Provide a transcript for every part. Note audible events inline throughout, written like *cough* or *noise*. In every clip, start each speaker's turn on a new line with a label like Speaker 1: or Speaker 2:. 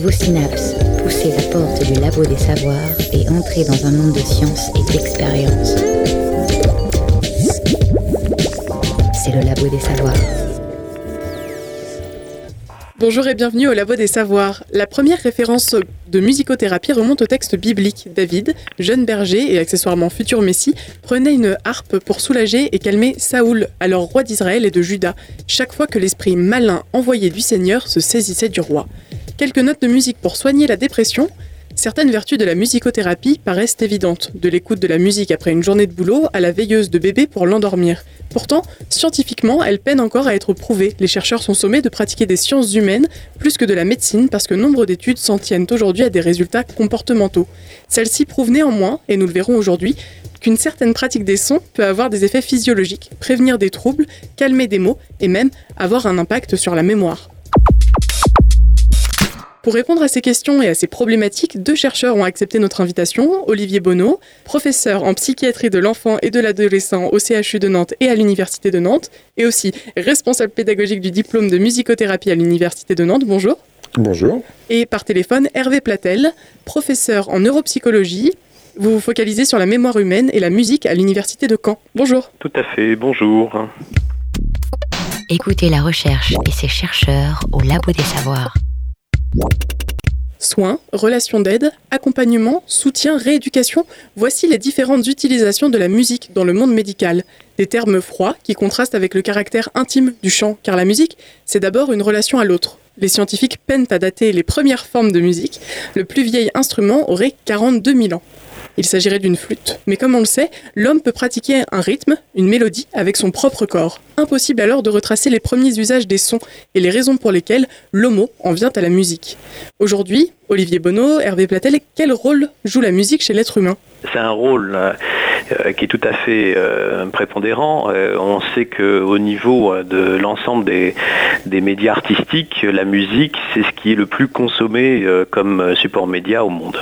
Speaker 1: Vos synapses, poussez la porte du labo des savoirs et entrez dans un monde de science et d'expérience. C'est le labo des savoirs.
Speaker 2: Bonjour et bienvenue au Labo des Savoirs. La première référence de musicothérapie remonte au texte biblique. David, jeune berger et accessoirement futur messie, prenait une harpe pour soulager et calmer Saoul, alors roi d'Israël et de Juda, chaque fois que l'esprit malin envoyé du Seigneur se saisissait du roi. Quelques notes de musique pour soigner la dépression, Certaines vertus de la musicothérapie paraissent évidentes, de l'écoute de la musique après une journée de boulot à la veilleuse de bébé pour l'endormir. Pourtant, scientifiquement, elle peine encore à être prouvée. Les chercheurs sont sommés de pratiquer des sciences humaines plus que de la médecine parce que nombre d'études s'en tiennent aujourd'hui à des résultats comportementaux. Celles-ci prouvent néanmoins, et nous le verrons aujourd'hui, qu'une certaine pratique des sons peut avoir des effets physiologiques, prévenir des troubles, calmer des maux et même avoir un impact sur la mémoire. Pour répondre à ces questions et à ces problématiques, deux chercheurs ont accepté notre invitation. Olivier Bonneau, professeur en psychiatrie de l'enfant et de l'adolescent au CHU de Nantes et à l'Université de Nantes, et aussi responsable pédagogique du diplôme de musicothérapie à l'Université de Nantes. Bonjour.
Speaker 3: Bonjour.
Speaker 2: Et par téléphone, Hervé Platel, professeur en neuropsychologie. Vous vous focalisez sur la mémoire humaine et la musique à l'Université de Caen. Bonjour.
Speaker 4: Tout à fait, bonjour.
Speaker 1: Écoutez la recherche et ses chercheurs au Labo des Savoirs.
Speaker 2: Soins, relations d'aide, accompagnement, soutien, rééducation, voici les différentes utilisations de la musique dans le monde médical. Des termes froids qui contrastent avec le caractère intime du chant, car la musique, c'est d'abord une relation à l'autre. Les scientifiques peinent à dater les premières formes de musique. Le plus vieil instrument aurait 42 000 ans. Il s'agirait d'une flûte. Mais comme on le sait, l'homme peut pratiquer un rythme, une mélodie, avec son propre corps. Impossible alors de retracer les premiers usages des sons et les raisons pour lesquelles l'homo en vient à la musique. Aujourd'hui, Olivier Bonneau, Hervé Platel, quel rôle joue la musique chez l'être humain?
Speaker 4: C'est un rôle euh, qui est tout à fait euh, prépondérant. Euh, on sait qu'au niveau de l'ensemble des, des, médias artistiques, la musique, c'est ce qui est le plus consommé comme support média au monde.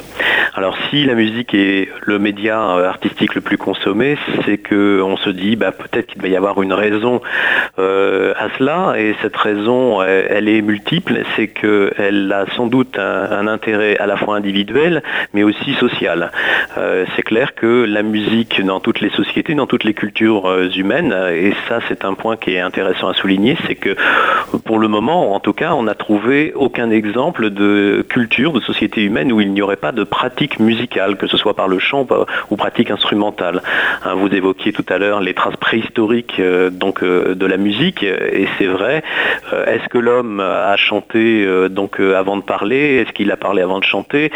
Speaker 4: Alors si la musique est le média artistique le plus consommé, c'est qu'on se dit bah, peut-être qu'il va y avoir une raison à cela, et cette raison, elle, est multiple, c'est qu'elle a sans doute un, intérêt à la fois individuel, mais aussi social. c'est clair que la musique dans toutes les sociétés, dans toutes les cultures euh, humaines. Et ça, c'est un point qui est intéressant à souligner, c'est que pour le moment, en tout cas, on n'a trouvé aucun exemple de culture, de société humaine où il n'y aurait pas de pratique musicale, que ce soit par le chant ou pratique instrumentale. Hein, vous évoquiez tout à l'heure les traces préhistoriques euh, donc, euh, de la musique, et c'est vrai. Est-ce que l'homme a chanté donc avant de parler? Est-ce qu'il a parlé avant de chanter?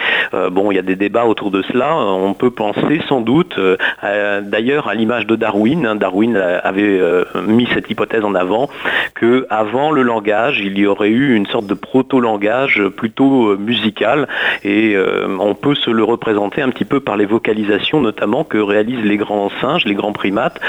Speaker 4: Bon, il y a des débats autour de cela. On peut penser sans doute euh, d'ailleurs, à l'image de Darwin, hein, Darwin avait euh, mis cette hypothèse en avant que avant le langage, il y aurait eu une sorte de proto-langage plutôt euh, musical et on peut se le représenter un petit peu par les vocalisations notamment que réalisent les grands singes, les grands primates,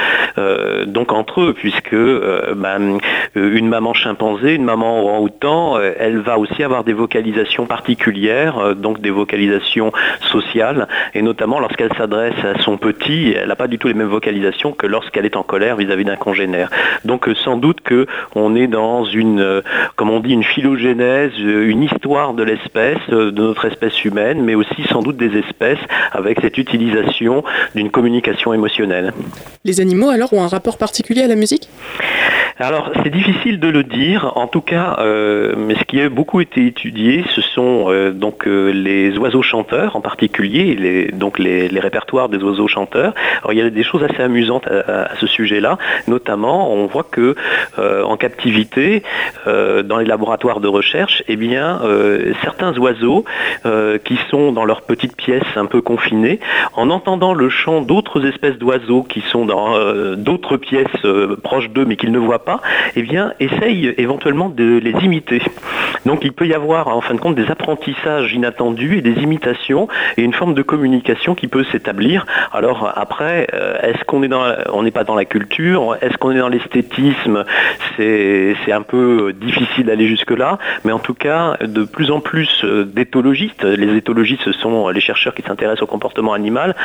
Speaker 4: donc entre eux, puisque ben, une maman chimpanzé, une maman orang-outan, elle va aussi avoir des vocalisations particulières, donc des vocalisations sociales, et notamment lorsqu'elle s'adresse à son petit, elle n'a pas du tout les mêmes vocalisations que lorsqu'elle est en colère vis-à-vis d'un congénère. Donc euh, sans doute qu'on est dans une, euh, comme on dit, une phylogénèse, euh, une histoire de l'espèce, de notre espèce humaine, mais aussi sans doute des espèces avec cette utilisation d'une communication émotionnelle.
Speaker 2: Les animaux alors ont un rapport particulier à la musique?
Speaker 4: Alors c'est difficile de le dire, en tout cas, mais ce qui a beaucoup été étudié, ce sont donc les oiseaux chanteurs en particulier, les, donc les répertoires des oiseaux chanteurs, alors il y a des choses assez amusantes à, ce sujet-là, notamment on voit que euh, en captivité, euh, dans les laboratoires de recherche, eh bien euh, certains oiseaux qui sont dans leur petite pièce un peu confinée, en entendant le chant d'autres espèces d'oiseaux qui sont dans d'autres pièces proches d'eux mais qu'ils ne voient pas, eh bien essayent éventuellement de les imiter. Donc il peut y avoir en fin de compte des apprentissages inattendus et des imitations et une forme de communication qui peut s'établir. Alors après, euh, est-ce qu'on est dans, on n'est pas dans la culture? Est-ce qu'on est dans l'esthétisme? C'est un peu difficile d'aller jusque là, mais en tout cas, de plus en plus euh, d'éthologistes, les éthologistes, ce sont les chercheurs qui s'intéressent au comportement animal,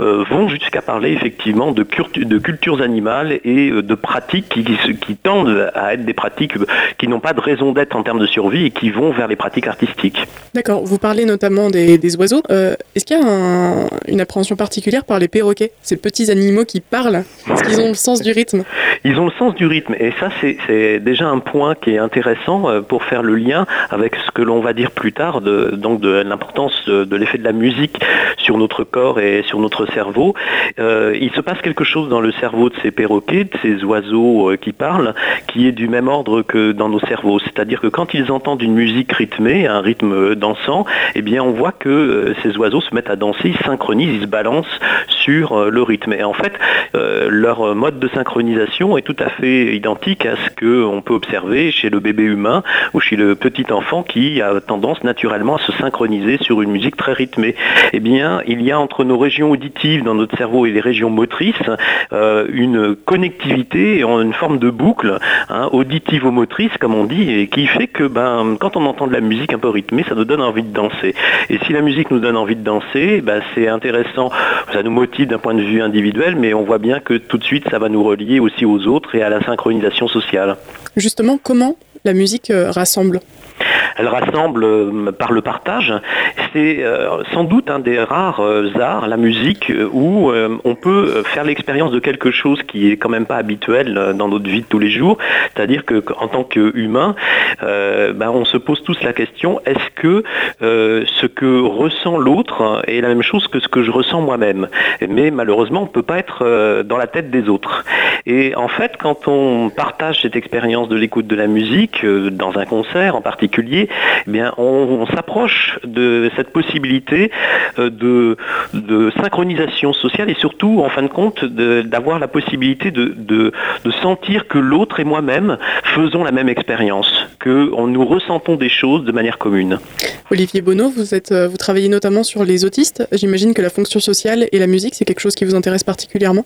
Speaker 4: euh, vont jusqu'à parler effectivement de, de, cultures animales et de pratiques qui, qui tendent à être des pratiques qui n'ont pas de raison d'être en termes de survie et qui vont vers les pratiques artistiques.
Speaker 2: D'accord, vous parlez notamment des, oiseaux. Euh, est-ce qu'il y a une appréhension particulière par les perroquets, ces petits animaux qui parlent? Est-ce qu'ils ont le sens du rythme?
Speaker 4: Ils ont le sens du rythme et ça c'est déjà un point qui est intéressant euh, pour faire le lien avec ce que l'on va dire plus tard, de, donc de l'importance de, l'effet de la musique sur notre corps et sur notre cerveau. Euh, il se passe quelque chose dans le cerveau de ces perroquets, de ces oiseaux qui parlent, qui est du même ordre que dans nos cerveaux. C'est-à-dire que quand ils entendent une musique rythmée, un rythme dansant, eh on voit que euh, ces oiseaux se mettent à danser, ils synchronisent, ils se balancent euh, le rythme. Et en fait, euh, leur mode de synchronisation est tout à fait identique à ce qu'on peut observer chez le bébé humain ou chez le petit enfant qui a tendance naturellement à se synchroniser sur une musique très rythmée. Eh bien, il y a entre nos régions auditives dans notre cerveau et les régions motrices une connectivité, une forme de boucle hein, auditivo-motrice, comme on dit, et qui fait que ben, quand on entend de la musique un peu rythmée, ça nous donne envie de danser. Et si la musique nous donne envie de danser, ben, c'est intéressant, ça nous motive d'un point de vue individuel, mais on voit bien que tout de suite, ça va nous relier aussi aux autres et à la synchronisation sociale.
Speaker 2: Justement, comment la musique euh, rassemble?
Speaker 4: Elle rassemble euh, par le partage. C'est euh, sans doute un des rares euh, arts, la musique, où on peut faire l'expérience de quelque chose qui est quand même pas habituel dans notre vie de tous les jours. C'est-à-dire qu'en tant qu'humain, ben, on se pose tous la question est-ce que ce que ressent l'autre est la même chose que ce que je ressens moi-même? Mais malheureusement, on ne peut pas être dans la tête des autres. Et en fait, quand on partage cette expérience de l'écoute de la musique, dans un concert en particulier, eh bien, on, s'approche de cette possibilité euh, de, synchronisation sociale et surtout, en fin de compte, d'avoir la possibilité de, sentir que l'autre et moi-même faisons la même expérience, que nous ressentons des choses de manière commune.
Speaker 2: Olivier Bonneau, vous, êtes, euh, vous travaillez notamment sur les autistes. J'imagine que la fonction sociale et la musique, c'est quelque chose qui vous intéresse particulièrement?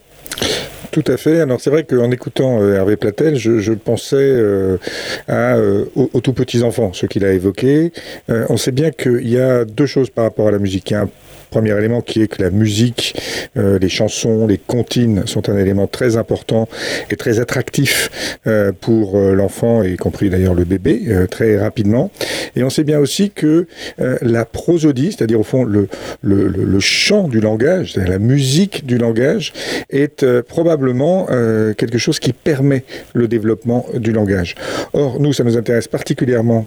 Speaker 3: Tout à fait. Alors c'est vrai qu'en écoutant euh, Hervé Platel, je, pensais à, aux, tout petits enfants, ce qu'il a évoqué. Euh, on sait bien qu'il y a deux choses par rapport à la musique. Premier élément qui est que la musique, euh, les chansons, les comptines sont un élément très important et très attractif euh, pour l'enfant, y compris d'ailleurs le bébé, très rapidement. Et on sait bien aussi que la prosodie, c'est-à-dire au fond le, chant du langage, la musique du langage, est probablement quelque chose qui permet le développement du langage. Or, nous, ça nous intéresse particulièrement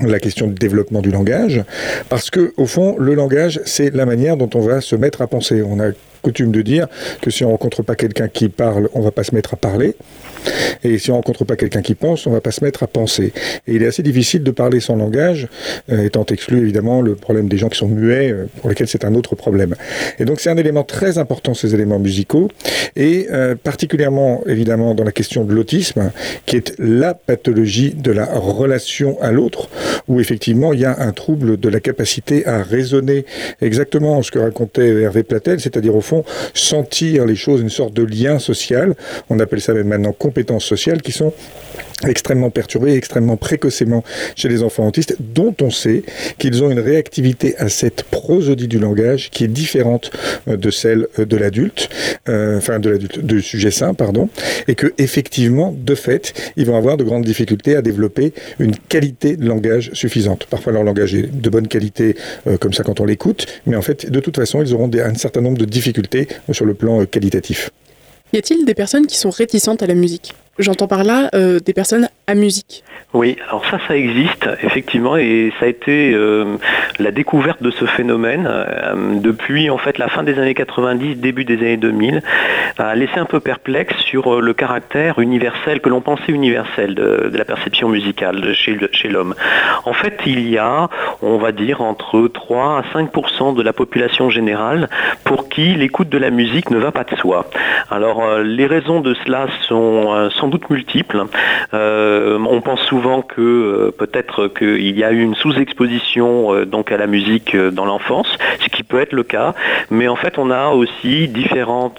Speaker 3: la question du développement du langage, parce que au fond, le langage, c'est la manière dont on va se mettre à penser. On a coutume de dire que si on rencontre pas quelqu'un qui parle, on va pas se mettre à parler. Et si on rencontre pas quelqu'un qui pense, on va pas se mettre à penser. Et il est assez difficile de parler son langage, euh, étant exclu évidemment le problème des gens qui sont muets, euh, pour lesquels c'est un autre problème. Et donc c'est un élément très important, ces éléments musicaux, et euh, particulièrement évidemment dans la question de l'autisme, qui est la pathologie de la relation à l'autre, où effectivement il y a un trouble de la capacité à raisonner exactement ce que racontait Hervé Platel, c'est-à-dire au fond sentir les choses, une sorte de lien social. On appelle ça même maintenant compétences sociales qui sont extrêmement perturbées, extrêmement précocement chez les enfants autistes, dont on sait qu'ils ont une réactivité à cette prosodie du langage qui est différente euh, de celle euh, de l'adulte, euh, enfin de l'adulte, du sujet sain, pardon, et que effectivement, de fait, ils vont avoir de grandes difficultés à développer une qualité de langage suffisante. Parfois, leur langage est de bonne qualité, comme ça quand on l'écoute, mais en fait, de toute façon, ils auront un certain nombre de difficultés sur le plan qualitatif.
Speaker 2: Y a-t-il des personnes qui sont réticentes à la musique? J'entends par là euh, des personnes à musique.
Speaker 4: Oui, alors ça, ça existe effectivement, et ça a été euh, la découverte de ce phénomène euh, depuis en fait la fin des années 90, début des années 2000, a laissé un peu perplexe sur le caractère universel que l'on pensait universel de, la perception musicale chez, l'homme. En fait, il y a, on va dire, entre 3 à 5% de la population générale pour qui l'écoute de la musique ne va pas de soi. Alors, les raisons de cela sont sans doute multiples. Euh, on pense souvent que peut-être qu'il y a eu une sous-exposition donc à la musique dans l'enfance, ce qui peut être le cas, mais en fait on a aussi différents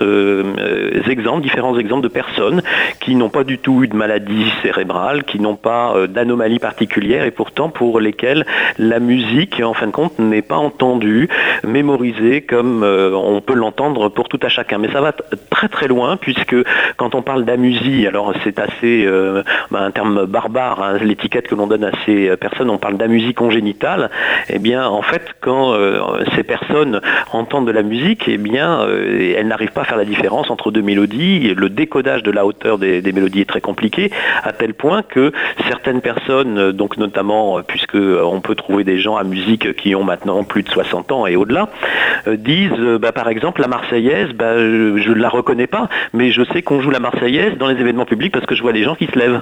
Speaker 4: exemples, différents exemples de personnes qui n'ont pas du tout eu de maladie cérébrale, qui n'ont pas d'anomalies particulières et pourtant pour lesquelles la musique, en fin de compte, n'est pas entendue, mémorisée comme on peut l'entendre pour tout à chacun. Mais ça va très très loin puisque quand on parle d'amusie, alors c'est assez euh, bah, un terme barbare, hein, l'étiquette que l'on donne à ces personnes, on parle d'amusie congénitale. Eh bien, en fait, quand euh, ces personnes entendent de la musique, eh bien, euh, elles n'arrivent pas à faire la différence entre deux mélodies. Le décodage de la hauteur des, mélodies est très compliqué, à tel point que certaines personnes, donc notamment puisque on peut trouver des gens à musique qui ont maintenant plus de 60 ans et au-delà, disent, bah, par exemple, la Marseillaise, bah, je ne la reconnais pas, mais je sais qu'on joue la Marseillaise dans les événements publics parce que je vois les gens qui se lèvent.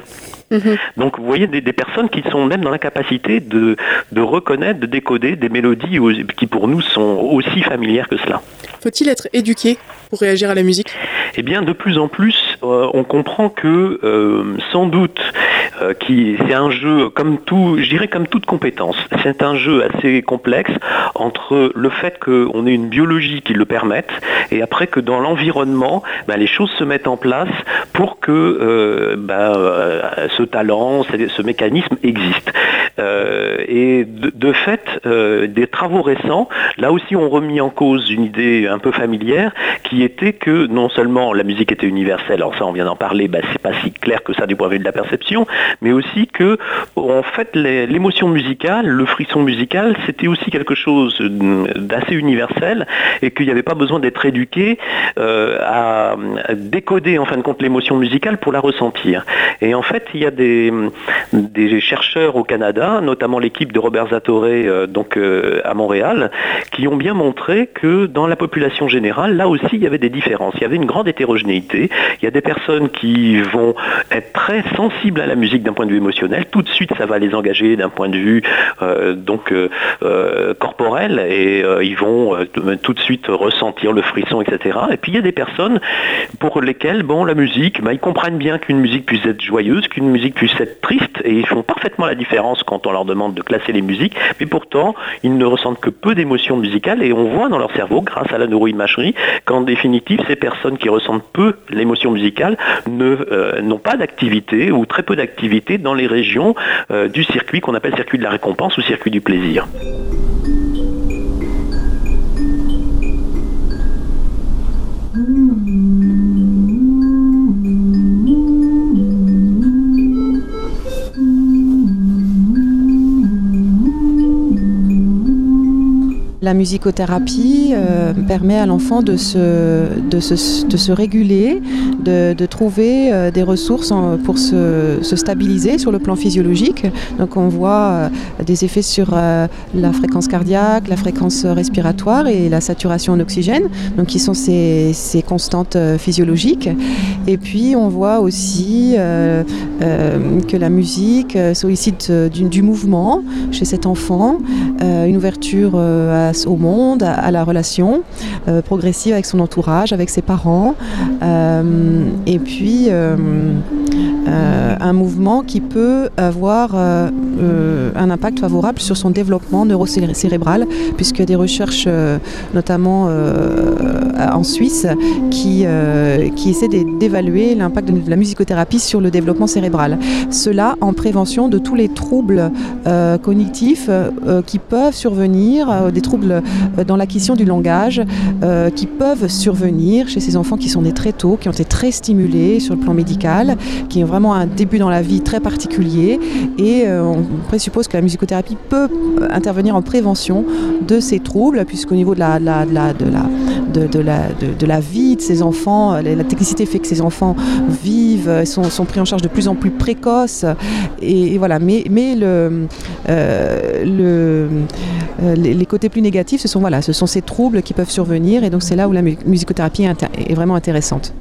Speaker 4: Mhm. Donc vous voyez des, personnes qui sont même dans la capacité de, de reconnaître, de décoder des mélodies qui pour nous sont aussi familières que cela.
Speaker 2: Faut-il être éduqué pour réagir à la musique?
Speaker 4: Eh bien, de plus en plus, euh, on comprend que euh, sans doute, euh, c'est un jeu comme tout, je dirais comme toute compétence. C'est un jeu assez complexe entre le fait qu'on ait une biologie qui le permette et après que dans l'environnement, ben, les choses se mettent en place pour que ben, ce talent, ce mécanisme existe. et de, de fait, des travaux récents, là aussi, ont remis en cause une idée un peu familière, qui était que non seulement la musique était universelle, alors ça on vient d'en parler, bah, c'est pas si clair que ça du point de vue de la perception, mais aussi que en fait l'émotion musicale, le frisson musical, c'était aussi quelque chose d'assez universel et qu'il n'y avait pas besoin d'être éduqué euh, à décoder en fin de compte l'émotion musicale pour la ressentir. Et en fait, il y a des, chercheurs au Canada, notamment l'équipe de Robert Zatoré euh, donc euh, à Montréal, qui ont bien montré que dans la population générale, là aussi, il y avait des différences. Il y avait une grande hétérogénéité. Il y a des personnes qui vont être très sensibles à la musique d'un point de vue émotionnel. Tout de suite, ça va les engager d'un point de vue euh, donc euh, euh, corporel et ils vont tout de suite ressentir le frisson, etc. Et puis il y a des personnes pour lesquelles, bon, la musique, bah, ils comprennent bien qu'une musique puisse être joyeuse, qu'une musique puisse être triste, et ils font parfaitement la différence quand on leur demande de classer les musiques. Mais pourtant, ils ne ressentent que peu d'émotions musicales et on voit dans leur cerveau, grâce à la neuroimagerie, qu'en définitive, ces personnes qui ressentent peu l'émotion musicale euh, n'ont pas d'activité ou très peu d'activité dans les régions euh, du circuit qu'on appelle circuit de la récompense ou circuit du plaisir.
Speaker 5: La musicothérapie euh, permet à l'enfant de se, réguler, de, trouver euh, des ressources pour se, se, stabiliser sur le plan physiologique. Donc on voit euh, des effets sur la fréquence cardiaque, la fréquence respiratoire et la saturation en oxygène, donc qui sont ces, ces constantes physiologiques. Et puis on voit aussi que la musique sollicite du, du, mouvement chez cet enfant, une ouverture à au monde, à, la relation euh, progressive avec son entourage, avec ses parents, euh, et puis euh, un mouvement qui peut avoir un impact favorable sur son développement neurocérébral, puisque des recherches, notamment en Suisse, qui, qui essaient d'évaluer l'impact de la musicothérapie sur le développement cérébral. Cela en prévention de tous les troubles cognitifs qui peuvent survenir, des troubles euh, dans l'acquisition du langage euh, qui peuvent survenir chez ces enfants qui sont nés très tôt, qui ont été très stimulés sur le plan médical, qui ont vraiment un début dans la vie très particulier. Et euh, on présuppose que la musicothérapie peut intervenir en prévention de ces troubles, puisqu'au niveau de la, de la, de la, de la, de, la, vie de ces enfants, la technicité fait que ces enfants vivent, sont, sont pris en charge de plus en plus précoces. Et, voilà, mais, mais le, le, les, côtés plus négatifs ce sont, voilà, ce sont ces troubles qui peuvent survenir et donc c'est là où la musicothérapie est, vraiment intéressante.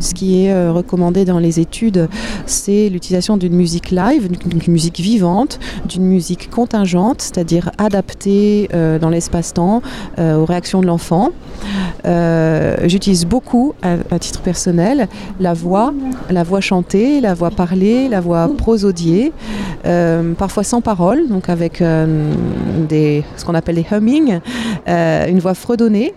Speaker 5: Ce qui est recommandé dans les études, c'est l'utilisation d'une musique live, d'une musique vivante, d'une musique contingente, c'est-à-dire adaptée dans l'espace-temps aux réactions de l'enfant. J'utilise beaucoup, à, titre personnel, la voix, la voix chantée, la voix parlée, la voix prosodiée, parfois sans parole, donc avec ce qu'on appelle des humming, une voix fredonnée.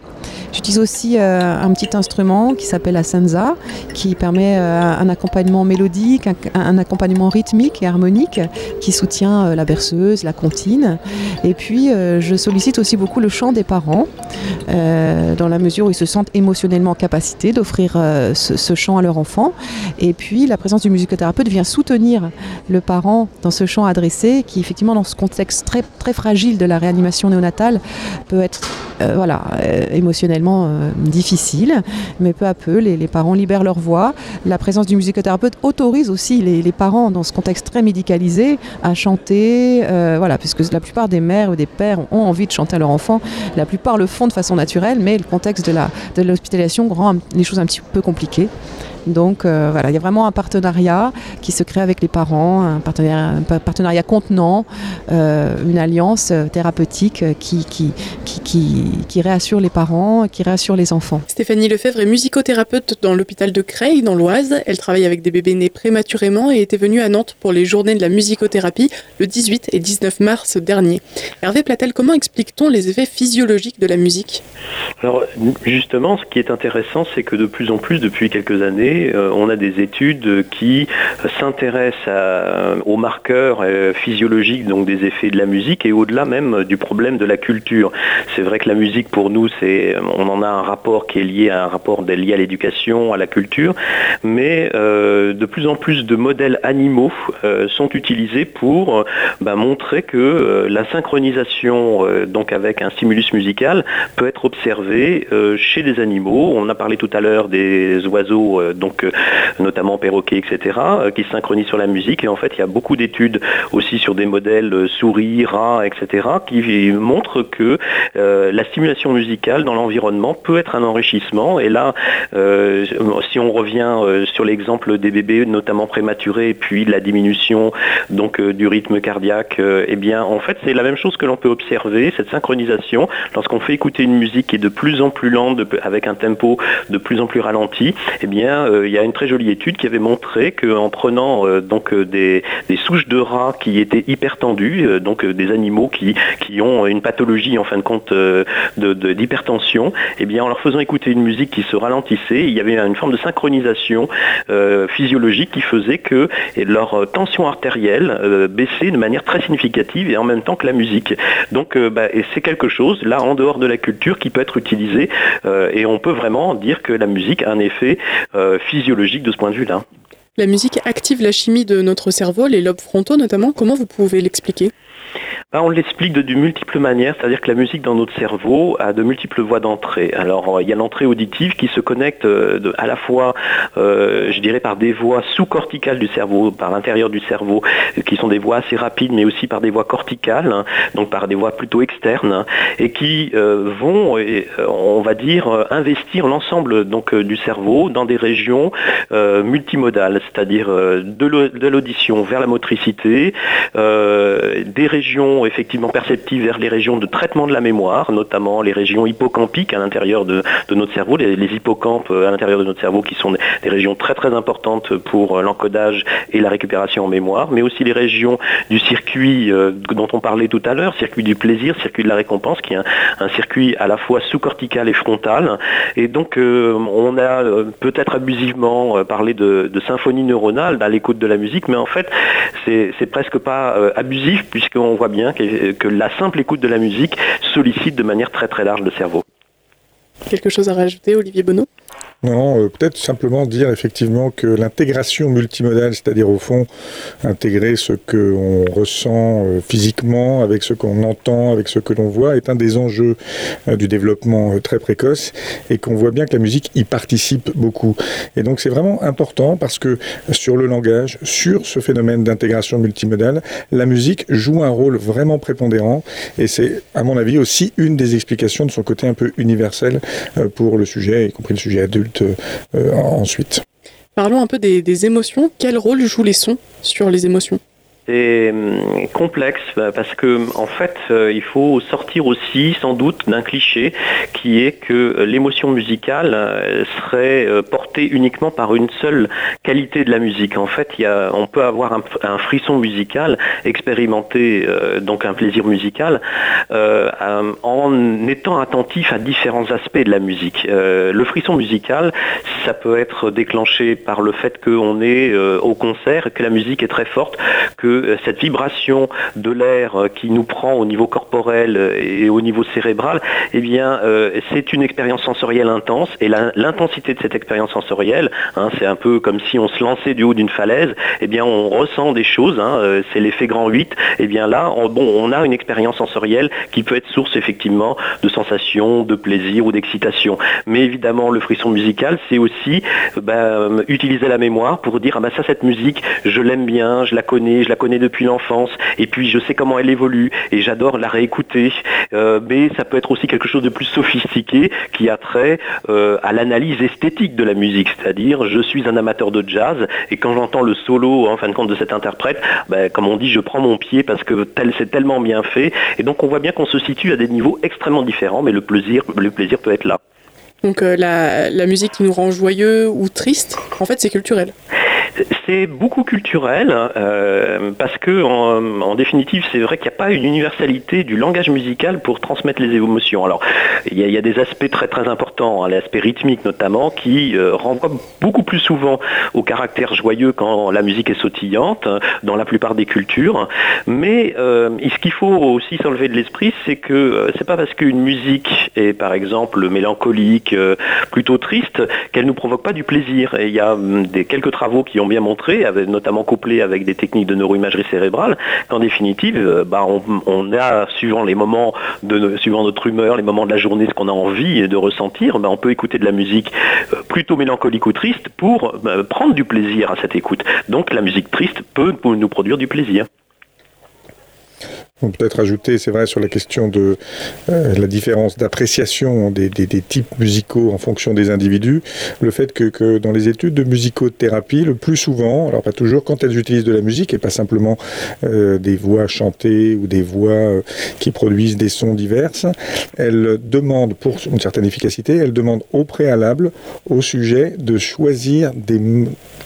Speaker 5: J'utilise aussi euh, un petit instrument qui s'appelle la senza, qui permet euh, un accompagnement mélodique, un, accompagnement rythmique et harmonique qui soutient euh, la berceuse, la comptine. Et puis, je sollicite aussi beaucoup le chant des parents, dans la mesure où ils se sentent émotionnellement en capacité d'offrir ce, chant à leur enfant. Et puis, la présence du musicothérapeute vient soutenir le parent dans ce chant adressé, qui effectivement, dans ce contexte très, très fragile de la réanimation néonatale, peut être voilà, euh, difficile, mais peu à peu, les, parents libèrent leur voix. La présence du musicothérapeute autorise aussi les, parents, dans ce contexte très médicalisé, à chanter, euh, voilà, puisque la plupart des mères ou des pères ont envie de chanter à leur enfant. La plupart le font de façon naturelle, mais le contexte de l'hospitalisation rend les choses un petit peu compliquées. Donc euh, voilà, il y a vraiment un partenariat qui se crée avec les parents, un partenariat, contenant, euh, une alliance euh, thérapeutique qui, qui, qui, réassure les parents, qui réassure les enfants.
Speaker 2: Stéphanie Lefebvre est musicothérapeute dans l'hôpital de Creil, dans l'Oise. Elle travaille avec des bébés nés prématurément et était venue à Nantes pour les journées de la musicothérapie le 18 et 19 mars dernier. Hervé Platel, comment explique-t-on les effets physiologiques de la musique?
Speaker 4: Alors justement, ce qui est intéressant, c'est que de plus en plus, depuis quelques années, euh, on a des études qui s'intéressent aux marqueurs euh, physiologiques, donc des effets de la musique, et au-delà même du problème de la culture. C'est vrai que la musique, pour nous, c'est, on en a un rapport qui est lié à un rapport lié à l'éducation, à la culture, mais euh, de plus en plus de modèles animaux sont utilisés pour bah, montrer que la synchronisation, donc avec un stimulus musical, peut être observée chez des animaux. On a parlé tout à l'heure des oiseaux donc euh, notamment perroquets, etc., euh, qui se synchronisent sur la musique. Et en fait, il y a beaucoup d'études aussi sur des modèles euh, souris, rats, etc., qui montrent que la stimulation musicale dans l'environnement peut être un enrichissement. Et là, si on revient sur l'exemple des bébés, notamment prématurés, et puis la diminution donc du rythme cardiaque, eh bien, en fait, c'est la même chose que l'on peut observer, cette synchronisation, lorsqu'on fait écouter une musique qui est de plus en plus lente, avec un tempo de plus en plus ralenti, eh bien, il y a une très jolie étude qui avait montré qu'en prenant euh, donc euh, des, souches de rats qui étaient hyper tendues, donc des animaux qui, qui ont une pathologie en fin de compte d'hypertension, eh bien en leur faisant écouter une musique qui se ralentissait, il y avait une forme de synchronisation physiologique qui faisait que leur tension artérielle baissait de manière très significative et en même temps que la musique. Donc bah, c'est quelque chose, là, en dehors de la culture, qui peut être utilisé et on peut vraiment dire que la musique a un effet physiologique de ce point de vue-là.
Speaker 2: La musique active la chimie de notre cerveau, les lobes frontaux notamment. Comment vous pouvez l'expliquer?
Speaker 4: On l'explique de, multiples manières, c'est-à-dire que la musique dans notre cerveau a de multiples voies d'entrée. Alors il y a l'entrée auditive qui se connecte euh, à la fois, euh, je dirais, par des voies sous-corticales du cerveau, par l'intérieur du cerveau, qui sont des voies assez rapides, mais aussi par des voies corticales, hein, donc par des voies plutôt externes, hein, et qui euh, vont, on va dire, investir l'ensemble donc du cerveau dans des régions multimodales, c'est-à-dire de l'audition vers la motricité, des régions effectivement perceptives vers les régions de traitement de la mémoire, notamment les régions hippocampiques à l'intérieur de, notre cerveau, les, hippocampes euh, à l'intérieur de notre cerveau qui sont des, régions très très importantes pour euh, l'encodage et la récupération en mémoire, mais aussi les régions du circuit euh, dont on parlait tout à l'heure, circuit du plaisir, circuit de la récompense, qui est un, circuit à la fois sous-cortical et frontal. Et donc on a peut-être abusivement parlé de, symphonie neuronale à l'écoute de la musique, mais en fait c'est presque pas abusif puisqu'on voit bien que, la simple écoute de la musique sollicite de manière très très large le cerveau.
Speaker 2: Quelque chose à rajouter, Olivier Bonneau?
Speaker 3: Non, euh, peut-être simplement dire effectivement que l'intégration multimodale, c'est-à-dire au fond intégrer ce qu'on ressent euh, physiquement avec ce qu'on entend, avec ce que l'on voit, est un des enjeux euh, du développement très précoce et qu'on voit bien que la musique y participe beaucoup. Et donc c'est vraiment important parce que sur le langage, sur ce phénomène d'intégration multimodale, la musique joue un rôle vraiment prépondérant et c'est à mon avis aussi une des explications de son côté un peu universel pour le sujet, y compris le sujet adulte euh, ensuite.
Speaker 2: Parlons un peu des émotions. Quel rôle jouent les sons sur les émotions?
Speaker 4: C'est hum, complexe bah, parce que en fait, euh, il faut sortir aussi sans doute d'un cliché qui est que l'émotion musicale euh, serait euh, portée uniquement par une seule qualité de la musique. En fait, il y on peut avoir un, frisson musical, expérimenter donc un plaisir musical en étant attentif à différents aspects de la musique. le frisson musical, ça peut être déclenché par le fait qu'on est au concert, que la musique est très forte, que euh, cette vibration de l'air euh, qui nous prend au niveau corporel euh, et au niveau cérébral, eh bien, c'est une expérience sensorielle intense. Et l'intensité de cette expérience sensorielle, hein, c'est un peu comme si on se lançait du haut d'une falaise. Eh bien, on ressent des choses. Hein, c'est l'effet grand 8. Eh bien là, on, bon, on a une expérience sensorielle qui peut être source effectivement de sensations, de plaisir ou d'excitation. Mais évidemment, le frisson musical, c'est aussi ben, utiliser la mémoire pour dire ah ben ça, cette musique, je l'aime bien, je la connais, je la connais depuis l'enfance, et puis je sais comment elle évolue, et j'adore la réécouter. Euh, mais ça peut être aussi quelque chose de plus sophistiqué qui a trait euh, à l'analyse esthétique de la musique, c'est-à-dire je suis un amateur de jazz, et quand j'entends le solo en fin de compte de cet interprète, ben, comme on dit, je prends mon pied parce que tel, c'est tellement bien fait, et donc on voit bien qu'on se situe à des niveaux extrêmement différents, mais le plaisir, le plaisir peut être là.
Speaker 2: Donc euh, la, la, musique qui nous rend joyeux ou triste, en fait, c'est culturel.
Speaker 4: C'est beaucoup culturel euh, parce que en, définitive, c'est vrai qu'il n'y a pas une universalité du langage musical pour transmettre les émotions. Alors, il y, a, des aspects très très importants, hein, l'aspect rythmique notamment, qui euh, renvoie beaucoup plus souvent au caractère joyeux quand la musique est sautillante dans la plupart des cultures. Mais euh, ce qu'il faut aussi s'enlever de l'esprit, c'est que c'est pas parce qu'une musique est par exemple mélancolique, plutôt triste, qu'elle nous provoque pas du plaisir. Et il y a hum, quelques travaux qui ont bien montré, notamment couplé avec des techniques de neuroimagerie cérébrale, qu'en définitive, euh, bah, on, a, suivant les moments, suivant notre humeur, les moments de la journée, ce qu'on a envie de ressentir, bah, on peut écouter de la musique euh, plutôt mélancolique ou triste pour bah, prendre du plaisir à cette écoute. Donc la musique triste peut nous produire du plaisir.
Speaker 3: On peut peut-être ajouter, c'est vrai, sur la question de euh, la différence d'appréciation des, types musicaux en fonction des individus, le fait que, dans les études de musicothérapie, le plus souvent, alors pas toujours, quand elles utilisent de la musique et pas simplement euh, des voix chantées ou des voix euh, qui produisent des sons divers, elles demandent, pour une certaine efficacité, elles demandent au préalable au sujet de choisir des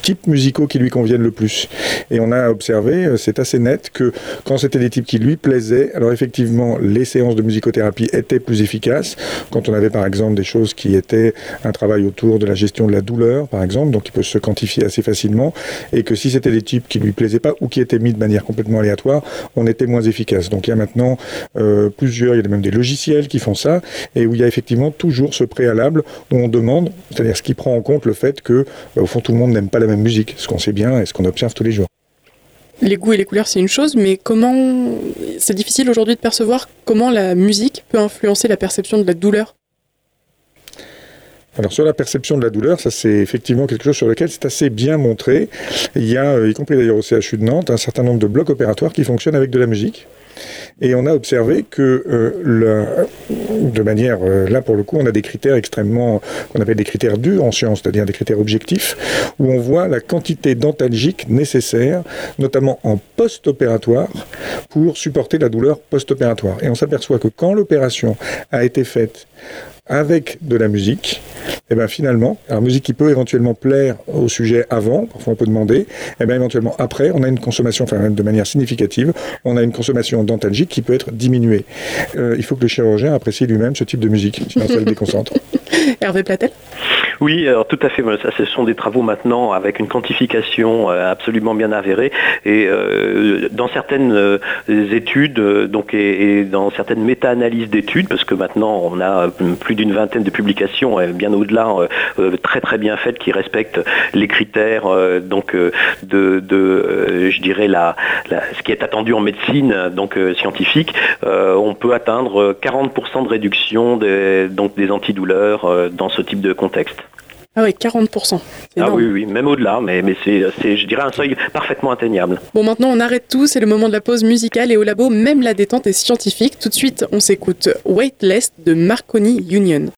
Speaker 3: types musicaux qui lui conviennent le plus. Et on a observé, c'est assez net, que quand c'était des types qui lui plaisait. Alors effectivement, les séances de musicothérapie étaient plus efficaces quand on avait par exemple des choses qui étaient un travail autour de la gestion de la douleur, par exemple, donc qui peut se quantifier assez facilement, et que si c'était des types qui lui plaisaient pas ou qui étaient mis de manière complètement aléatoire, on était moins efficace. Donc il y a maintenant euh, plusieurs, il y a même des logiciels qui font ça, et où il y a effectivement toujours ce préalable où on demande, c'est-à-dire ce qui prend en compte le fait que, bah, au fond, tout le monde n'aime pas la même musique, ce qu'on sait bien et ce qu'on observe tous les jours
Speaker 2: les goûts et les couleurs, c'est une chose, mais comment. C'est difficile aujourd'hui de percevoir comment la musique peut influencer la perception de la douleur
Speaker 3: alors sur la perception de la douleur, ça c'est effectivement quelque chose sur lequel c'est assez bien montré. Il y a, euh, y compris d'ailleurs au CHU de Nantes, un certain nombre de blocs opératoires qui fonctionnent avec de la musique. Et on a observé que, euh, de manière, euh, là pour le coup, on a des critères extrêmement, qu'on appelle des critères durs en science, c'est-à-dire des critères objectifs, où on voit la quantité d'antalgiques nécessaire, notamment en post-opératoire, pour supporter la douleur post-opératoire. Et on s'aperçoit que quand l'opération a été faite avec de la musique, et eh bien finalement, la musique qui peut éventuellement plaire au sujet avant, parfois on peut demander, et eh bien éventuellement après, on a une consommation, enfin même de manière significative, on a une consommation d'antalgique qui peut être diminuée. Euh, il faut que le chirurgien apprécie lui-même ce type de musique, sinon ça le déconcentre. *laughs*
Speaker 2: Hervé Platel?
Speaker 4: Oui, alors tout à fait. Ça, ce sont des travaux maintenant avec une quantification euh, absolument bien avérée. Et euh, dans certaines euh, études, donc et, dans certaines méta-analyses d'études, parce que maintenant on a plus d'une vingtaine de publications, bien au-delà, très très bien faites, qui respectent les critères donc de, je dirais la, ce qui est attendu en médecine, donc scientifique. on peut atteindre 40% de réduction des, donc des antidouleurs dans ce type de contexte.
Speaker 2: Ah oui, 40%.
Speaker 4: Ah oui, oui, même au-delà, mais, mais c'est, je dirais, un seuil parfaitement atteignable.
Speaker 2: Bon, maintenant, on arrête tout, c'est le moment de la pause musicale et au labo, même la détente est scientifique. Tout de suite, on s'écoute Weightless de Marconi Union.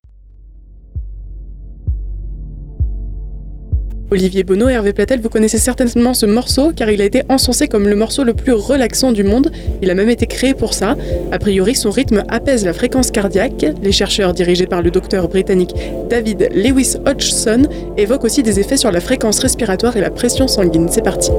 Speaker 2: Olivier Bonneau et Hervé Platel, vous connaissez certainement ce morceau car il a été encensé comme le morceau le plus relaxant du monde. Il a même été créé pour ça. A priori, son rythme apaise la fréquence cardiaque. Les chercheurs dirigés par le docteur britannique David Lewis Hodgson évoquent aussi des effets sur la fréquence respiratoire et la pression sanguine. C'est parti.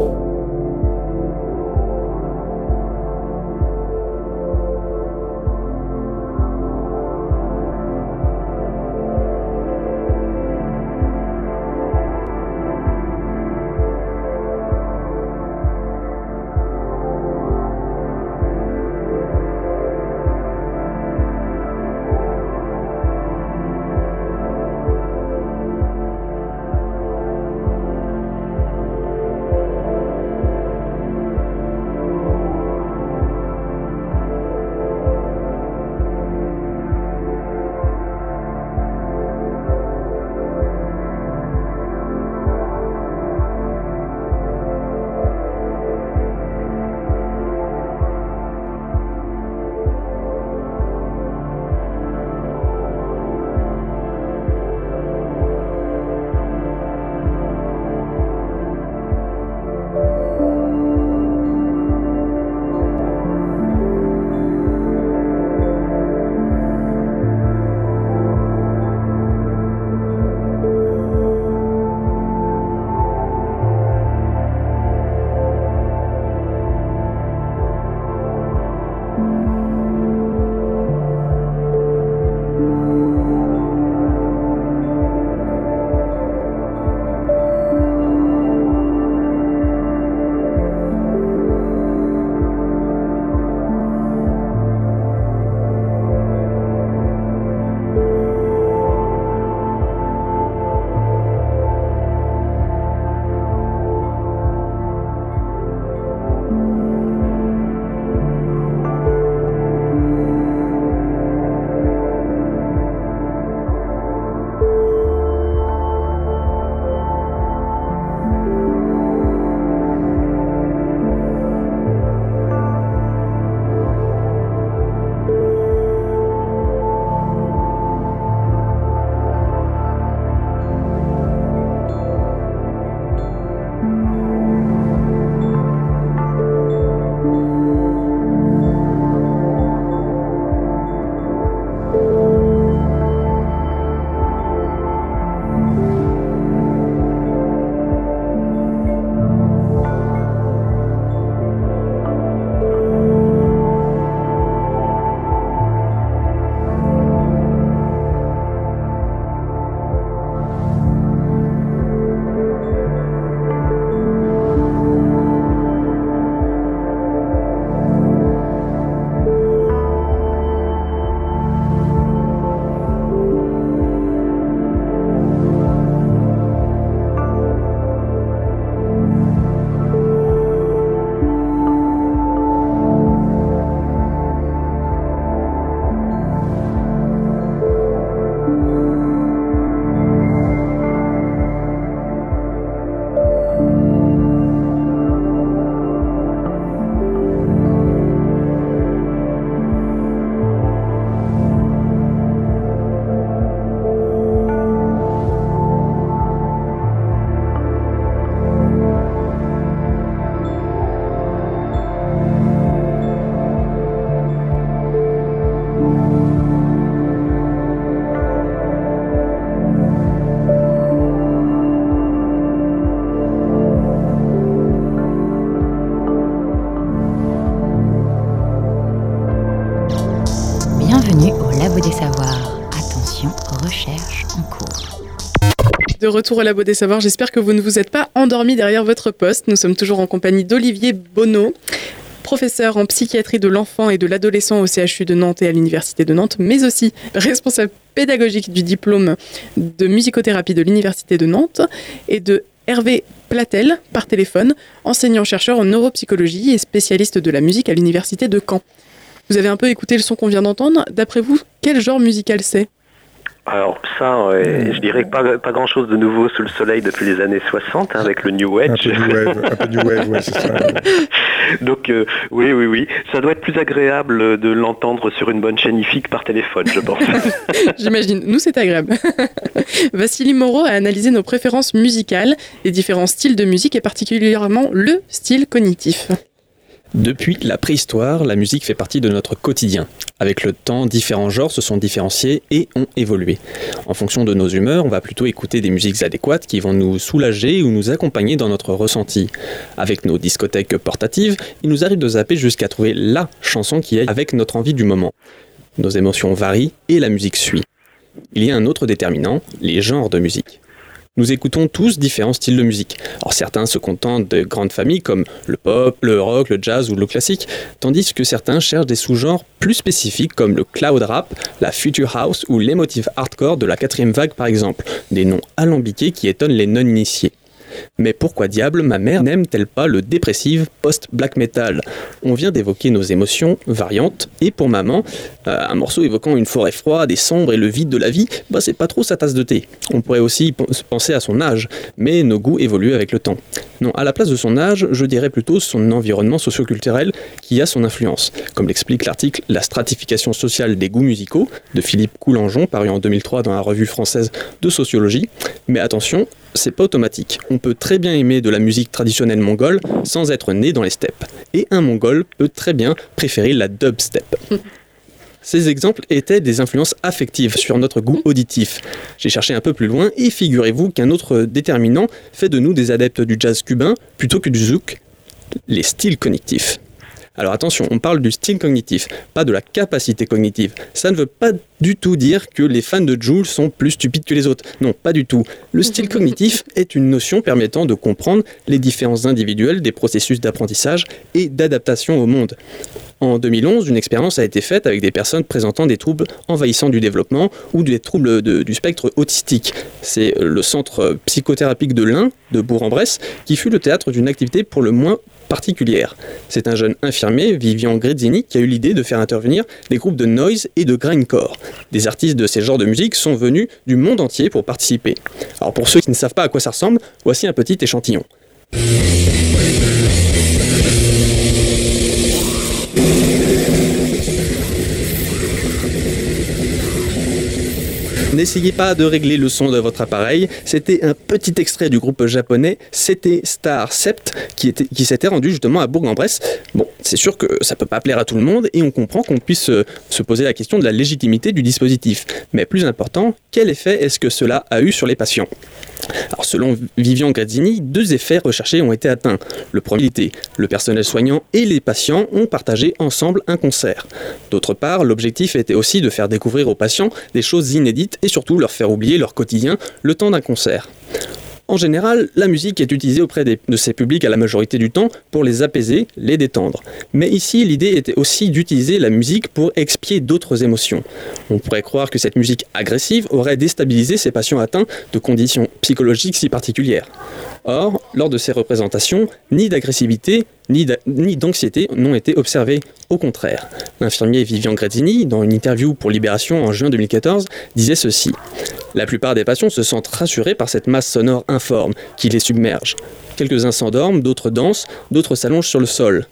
Speaker 2: Retour au Labo des Savoirs. J'espère que vous ne vous êtes pas endormi derrière votre poste. Nous sommes toujours en compagnie d'Olivier Bonneau, professeur en psychiatrie de l'enfant et de l'adolescent au CHU de Nantes et à l'Université de Nantes, mais aussi responsable pédagogique du diplôme de musicothérapie de l'Université de Nantes et de Hervé Platel par téléphone, enseignant-chercheur en neuropsychologie et spécialiste de la musique à l'Université de Caen. Vous avez un peu écouté le son qu'on vient d'entendre. D'après vous, quel genre musical c'est?
Speaker 4: Alors ça, je dirais pas, pas grand chose de nouveau sous le soleil depuis les années 60 hein, avec le New Wave.
Speaker 3: Un peu New Wave, un peu new wave ouais, c'est ça. *laughs*
Speaker 4: Donc euh, oui, oui, oui, ça doit être plus agréable de l'entendre sur une bonne chaîne IFIC par téléphone, je pense. *laughs*
Speaker 2: J'imagine, nous c'est agréable. *laughs* Vassili Moreau a analysé nos préférences musicales, les différents styles de musique et particulièrement le style cognitif.
Speaker 6: Depuis la préhistoire, la musique fait partie de notre quotidien. Avec le temps, différents genres se sont différenciés et ont évolué. En fonction de nos humeurs, on va plutôt écouter des musiques adéquates qui vont nous soulager ou nous accompagner dans notre ressenti. Avec nos discothèques portatives, il nous arrive de zapper jusqu'à trouver LA chanson qui est avec notre envie du moment. Nos émotions varient et la musique suit. Il y a un autre déterminant, les genres de musique. Nous écoutons tous différents styles de musique. Alors certains se contentent de grandes familles comme le pop, le rock, le jazz ou le classique, tandis que certains cherchent des sous-genres plus spécifiques comme le cloud rap, la future house ou l'émotive hardcore de la quatrième vague par exemple, des noms alambiqués qui étonnent les non-initiés. Mais pourquoi diable ma mère n'aime-t-elle pas le dépressive post-black metal? On vient d'évoquer nos émotions variantes, et pour maman, euh, un morceau évoquant une forêt froide et sombre et le vide de la vie, bah c'est pas trop sa tasse de thé. On pourrait aussi penser à son âge, mais nos goûts évoluent avec le temps. Non, à la place de son âge, je dirais plutôt son environnement socioculturel qui a son influence. Comme l'explique l'article La stratification sociale des goûts musicaux de Philippe Coulangeon, paru en 2003 dans la revue française de sociologie. Mais attention, c'est pas automatique. On peut très bien aimer de la musique traditionnelle mongole sans être né dans les steppes. Et un mongol peut très bien préférer la dubstep. *laughs* Ces exemples étaient des influences affectives sur notre goût auditif. J'ai cherché un peu plus loin et figurez-vous qu'un autre déterminant fait de nous des adeptes du jazz cubain plutôt que du zouk, les styles cognitifs. Alors attention, on parle du style cognitif, pas de la capacité cognitive. Ça ne veut pas du tout dire que les fans de Joule sont plus stupides que les autres. Non, pas du tout. Le style cognitif *laughs* est une notion permettant de comprendre les différences individuelles des processus d'apprentissage et d'adaptation au monde. En 2011, une expérience a été faite avec des personnes présentant des troubles envahissants du développement ou des troubles du spectre autistique. C'est le centre psychothérapique de l'Ain, de Bourg-en-Bresse, qui fut le théâtre d'une activité pour le moins particulière. C'est un jeune infirmier, Vivian Grezzini, qui a eu l'idée de faire intervenir des groupes de noise et de grindcore. Des artistes de ces genres de musique sont venus du monde entier pour participer. Alors pour ceux qui ne savent pas à quoi ça ressemble, voici un petit échantillon. N'essayez pas de régler le son de votre appareil. C'était un petit extrait du groupe japonais C'était Star Sept qui, s'était rendu justement à Bourg-en-Bresse. Bon, c'est sûr que ça peut pas plaire à tout le monde et on comprend qu'on puisse euh, se poser la question de la légitimité du dispositif. Mais plus important, quel effet est-ce que cela a eu sur les patients? Selon Vivian Grazzini, deux effets recherchés ont été atteints. Le premier était le personnel soignant et les patients ont partagé ensemble un concert. D'autre part, l'objectif était aussi de faire découvrir aux patients des choses inédites et surtout leur faire oublier leur quotidien le temps d'un concert. En général, la musique est utilisée auprès de ces publics à la majorité du temps pour les apaiser, les détendre. Mais ici, l'idée était aussi d'utiliser la musique pour expier d'autres émotions. On pourrait croire que cette musique agressive aurait déstabilisé ces patients atteints de conditions psychologiques si particulières. Or, lors de ces représentations, ni d'agressivité ni d'anxiété n'ont été observées. Au contraire, l'infirmier Vivian Grazzini, dans une interview pour Libération en juin 2014, disait ceci. La plupart des patients se sentent rassurés par cette masse sonore informe qui les submerge. Quelques-uns s'endorment, d'autres dansent, d'autres s'allongent sur le sol.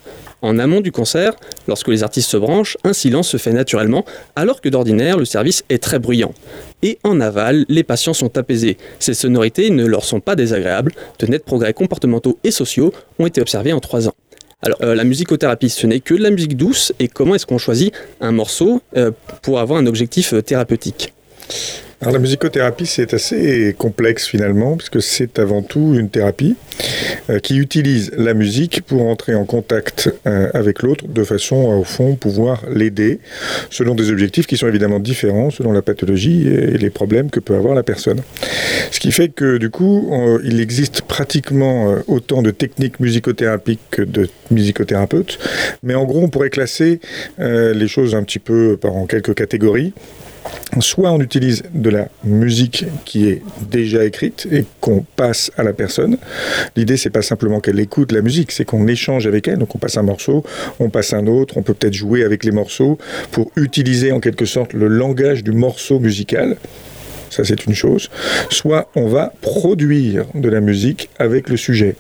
Speaker 6: En amont du concert, lorsque les artistes se branchent, un silence se fait naturellement, alors que d'ordinaire, le service est très bruyant. Et en aval, les patients sont apaisés. Ces sonorités ne leur sont pas désagréables. De nets progrès comportementaux et sociaux ont été observés en trois ans. Alors, euh, la musicothérapie, ce n'est que de la musique douce. Et comment est-ce qu'on choisit un morceau euh, pour avoir un objectif euh, thérapeutique?
Speaker 3: La musicothérapie, c'est assez complexe finalement, puisque c'est avant tout une thérapie euh, qui utilise la musique pour entrer en contact euh, avec l'autre de façon à, au fond, pouvoir l'aider, selon des objectifs qui sont évidemment différents selon la pathologie et les problèmes que peut avoir la personne. Ce qui fait que du coup, il existe pratiquement euh, autant de techniques musicothérapiques que de musicothérapeutes, mais en gros, on pourrait classer les choses un petit peu par en quelques catégories. Soit on utilise de la musique qui est déjà écrite et qu'on passe à la personne. L'idée, c'est pas simplement qu'elle écoute la musique, c'est qu'on échange avec elle. Donc on passe un morceau, on passe un autre, on peut peut-être jouer avec les morceaux pour utiliser en quelque sorte le langage du morceau musical ça c'est une chose, soit on va produire de la musique avec le sujet.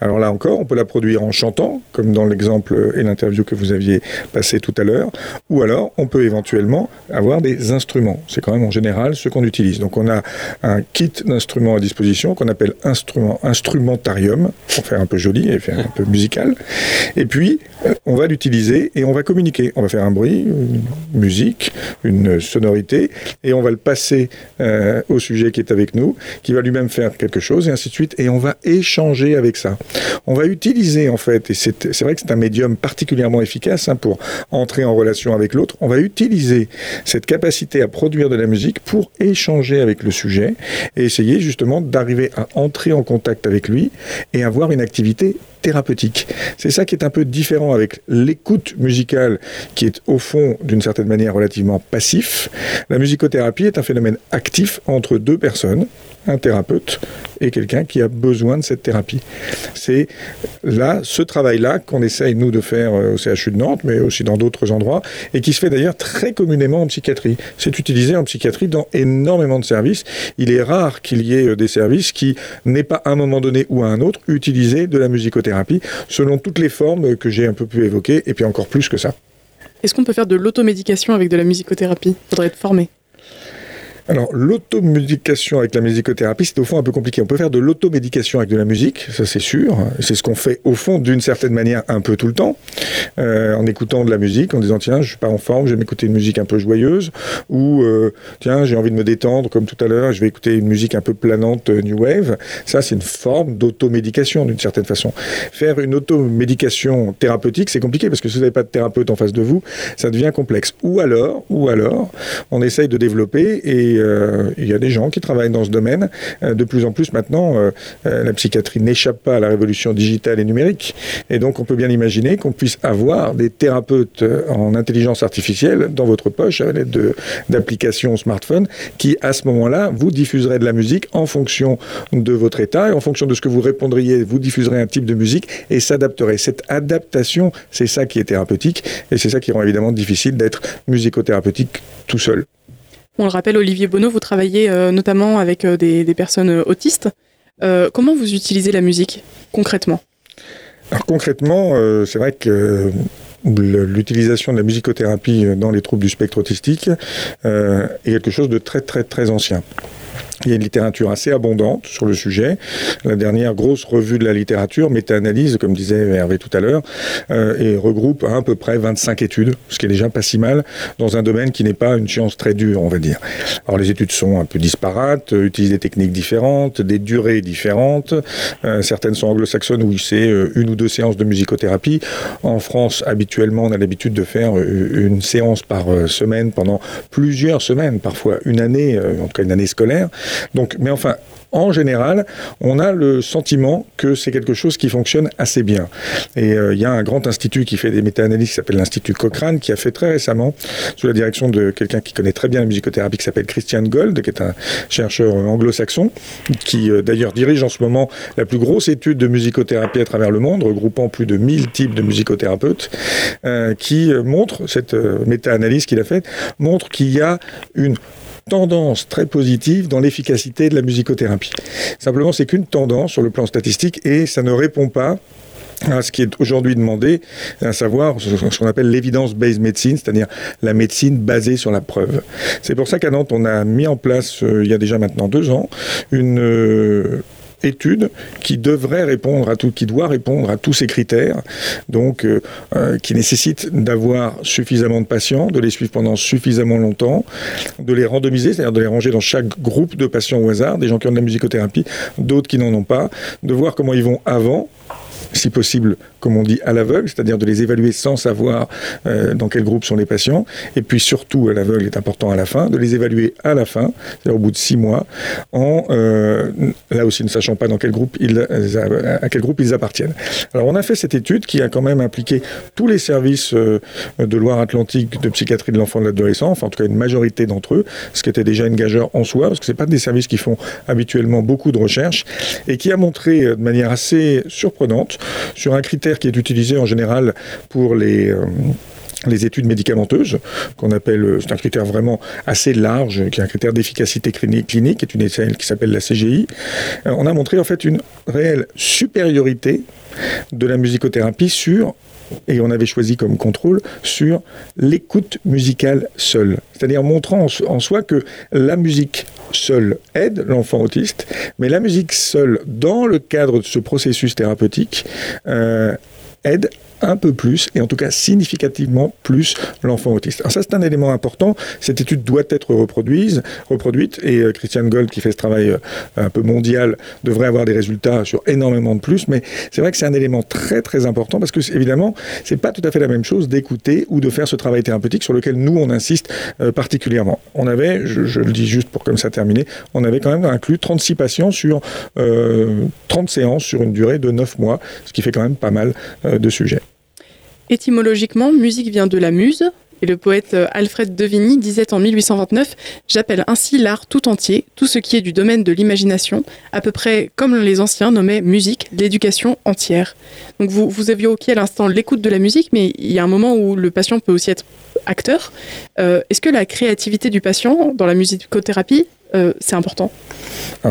Speaker 3: Alors là encore, on peut la produire en chantant, comme dans l'exemple et l'interview que vous aviez passé tout à l'heure, ou alors on peut éventuellement avoir des instruments. C'est quand même en général ce qu'on utilise. Donc on a un kit d'instruments à disposition qu'on appelle instrument, instrumentarium, pour faire un peu joli et faire un peu musical. Et puis, on va l'utiliser et on va communiquer. On va faire un bruit, une musique, une sonorité, et on va le passer euh, au sujet qui est avec nous, qui va lui-même faire quelque chose, et ainsi de suite, et on va échanger avec ça. On va utiliser, en fait, et c'est vrai que c'est un médium particulièrement efficace hein, pour entrer en relation avec l'autre, on va utiliser cette capacité à produire de la musique pour échanger avec le sujet et essayer justement d'arriver à entrer en contact avec lui et avoir une activité thérapeutique. C'est ça qui est un peu différent avec l'écoute musicale qui est au fond d'une certaine manière relativement passif. La musicothérapie est un phénomène actif entre deux personnes, un thérapeute et quelqu'un qui a besoin de cette thérapie. C'est là, ce travail-là qu'on essaye, nous, de faire euh, au CHU de Nantes, mais aussi dans d'autres endroits, et qui se fait d'ailleurs très communément en psychiatrie. C'est utilisé en psychiatrie dans énormément de services. Il est rare qu'il y ait euh, des services qui n'aient pas à un moment donné ou à un autre utilisé de la musicothérapie, selon toutes les formes que j'ai un peu pu évoquer, et puis encore plus que ça.
Speaker 2: Est-ce qu'on peut faire de l'automédication avec de la musicothérapie? Il faudrait être formé.
Speaker 3: Alors, l'automédication avec la musicothérapie, c'est au fond un peu compliqué. On peut faire de l'automédication avec de la musique, ça c'est sûr. C'est ce qu'on fait au fond d'une certaine manière un peu tout le temps, euh, en écoutant de la musique, en disant tiens, je suis pas en forme, je vais m'écouter une musique un peu joyeuse, ou euh, tiens, j'ai envie de me détendre, comme tout à l'heure, je vais écouter une musique un peu planante, euh, new wave. Ça, c'est une forme d'automédication d'une certaine façon. Faire une automédication thérapeutique, c'est compliqué parce que si vous n'avez pas de thérapeute en face de vous, ça devient complexe. Ou alors, ou alors, on essaye de développer et euh, il y a des gens qui travaillent dans ce domaine. Euh, de plus en plus maintenant, euh, la psychiatrie n'échappe pas à la révolution digitale et numérique. Et donc on peut bien imaginer qu'on puisse avoir des thérapeutes en intelligence artificielle dans votre poche à l'aide d'applications smartphone qui, à ce moment-là, vous diffuseraient de la musique en fonction de votre état et en fonction de ce que vous répondriez, vous diffuserez un type de musique et s'adapterait. Cette adaptation, c'est ça qui est thérapeutique et c'est ça qui rend évidemment difficile d'être musicothérapeutique tout seul.
Speaker 2: On le rappelle, Olivier Bonneau, vous travaillez euh, notamment avec euh, des, personnes euh, autistes. comment vous utilisez la musique concrètement?
Speaker 3: Concrètement, c'est vrai que l'utilisation de la musicothérapie dans les troubles du spectre autistique est quelque chose de très très très ancien. Il y a une littérature assez abondante sur le sujet. La dernière grosse revue de la littérature, méta-analyse, comme disait Hervé tout à l'heure, euh, et regroupe à, peu près 25 études, ce qui est déjà pas si mal, dans un domaine qui n'est pas une science très dure, on va dire. Alors les études sont un peu disparates, euh, utilisent des techniques différentes, des durées différentes. Euh, certaines sont anglo-saxonnes où c'est une ou deux séances de musicothérapie. En France, habituellement, on a l'habitude de faire une séance par semaine pendant plusieurs semaines, parfois une année, en tout cas une année scolaire. Donc, mais enfin, en général, on a le sentiment que c'est quelque chose qui fonctionne assez bien. Et euh, il y a un grand institut qui fait des méta-analyses qui s'appelle l'Institut Cochrane, qui a fait très récemment, sous la direction de quelqu'un qui connaît très bien la musicothérapie, qui s'appelle Christian Gold, qui est un chercheur anglo-saxon, qui euh, d'ailleurs dirige en ce moment la plus grosse étude de musicothérapie à travers le monde, regroupant plus de 1000 types de musicothérapeutes, euh, qui montre, cette méta-analyse qu'il a faite, montre qu'il y a une tendance très positive dans l'efficacité de la musicothérapie. Simplement, c'est qu'une tendance sur le plan statistique et ça ne répond pas à ce qui est aujourd'hui demandé, à savoir ce qu'on appelle l'évidence-based medicine, c'est-à-dire la médecine basée sur la preuve. C'est pour ça qu'à Nantes, on a mis en place, euh, il y a déjà maintenant deux ans, une... Euh, étude qui devrait répondre à tout, qui doit répondre à tous ces critères, donc euh, euh, qui nécessite d'avoir suffisamment de patients, de les suivre pendant suffisamment longtemps, de les randomiser, c'est-à-dire de les ranger dans chaque groupe de patients au hasard, des gens qui ont de la musicothérapie, d'autres qui n'en ont pas, de voir comment ils vont avant, si possible comme on dit, à l'aveugle, c'est-à-dire de les évaluer sans savoir euh, dans quel groupe sont les patients, et puis surtout à l'aveugle est important à la fin, de les évaluer à la fin, c'est-à-dire au bout de six mois, en euh, là aussi ne sachant pas dans quel groupe ils, à quel groupe ils appartiennent. Alors on a fait cette étude qui a quand même impliqué tous les services euh, de Loire-Atlantique de psychiatrie de l'enfant et de l'adolescent, enfin en tout cas une majorité d'entre eux, ce qui était déjà une gageur en soi, parce que c'est pas des services qui font habituellement beaucoup de recherches, et qui a montré de manière assez surprenante sur un critère qui est utilisé en général pour les, euh, études médicamenteuses, qu'on appelle, c'est un critère vraiment assez large, qui est un critère d'efficacité clinique, est une échelle qui s'appelle la CGI. on a montré en fait une réelle supériorité de la musicothérapie sur et on avait choisi comme contrôle sur l'écoute musicale seule. C'est-à-dire montrant en soi que la musique seule aide l'enfant autiste, mais la musique seule, dans le cadre de ce processus thérapeutique, euh, aide un peu plus, et en tout cas significativement plus, l'enfant autiste. Alors ça, c'est un élément important. Cette étude doit être reproduite, reproduite et euh, Christian Gold, qui fait ce travail euh, un peu mondial, devrait avoir des résultats sur énormément de plus. Mais c'est vrai que c'est un élément très très important parce que évidemment, c'est pas tout à fait la même chose d'écouter ou de faire ce travail thérapeutique sur lequel nous on insiste euh, particulièrement. On avait, je, le dis juste pour comme ça terminer, on avait quand même inclus 36 patients sur 30 séances sur une durée de 9 mois, ce qui fait quand même pas mal de sujets.
Speaker 2: Étymologiquement, musique vient de la muse, et le poète euh, Alfred de Vigny disait en 1829 J'appelle ainsi l'art tout entier, tout ce qui est du domaine de l'imagination, à peu près comme les anciens nommaient musique l'éducation entière. Donc vous, vous évoquiez à l'instant l'écoute de la musique, mais il y a un moment où le patient peut aussi être acteur. Euh, est-ce que la créativité du patient dans la musicothérapie, euh, c'est important?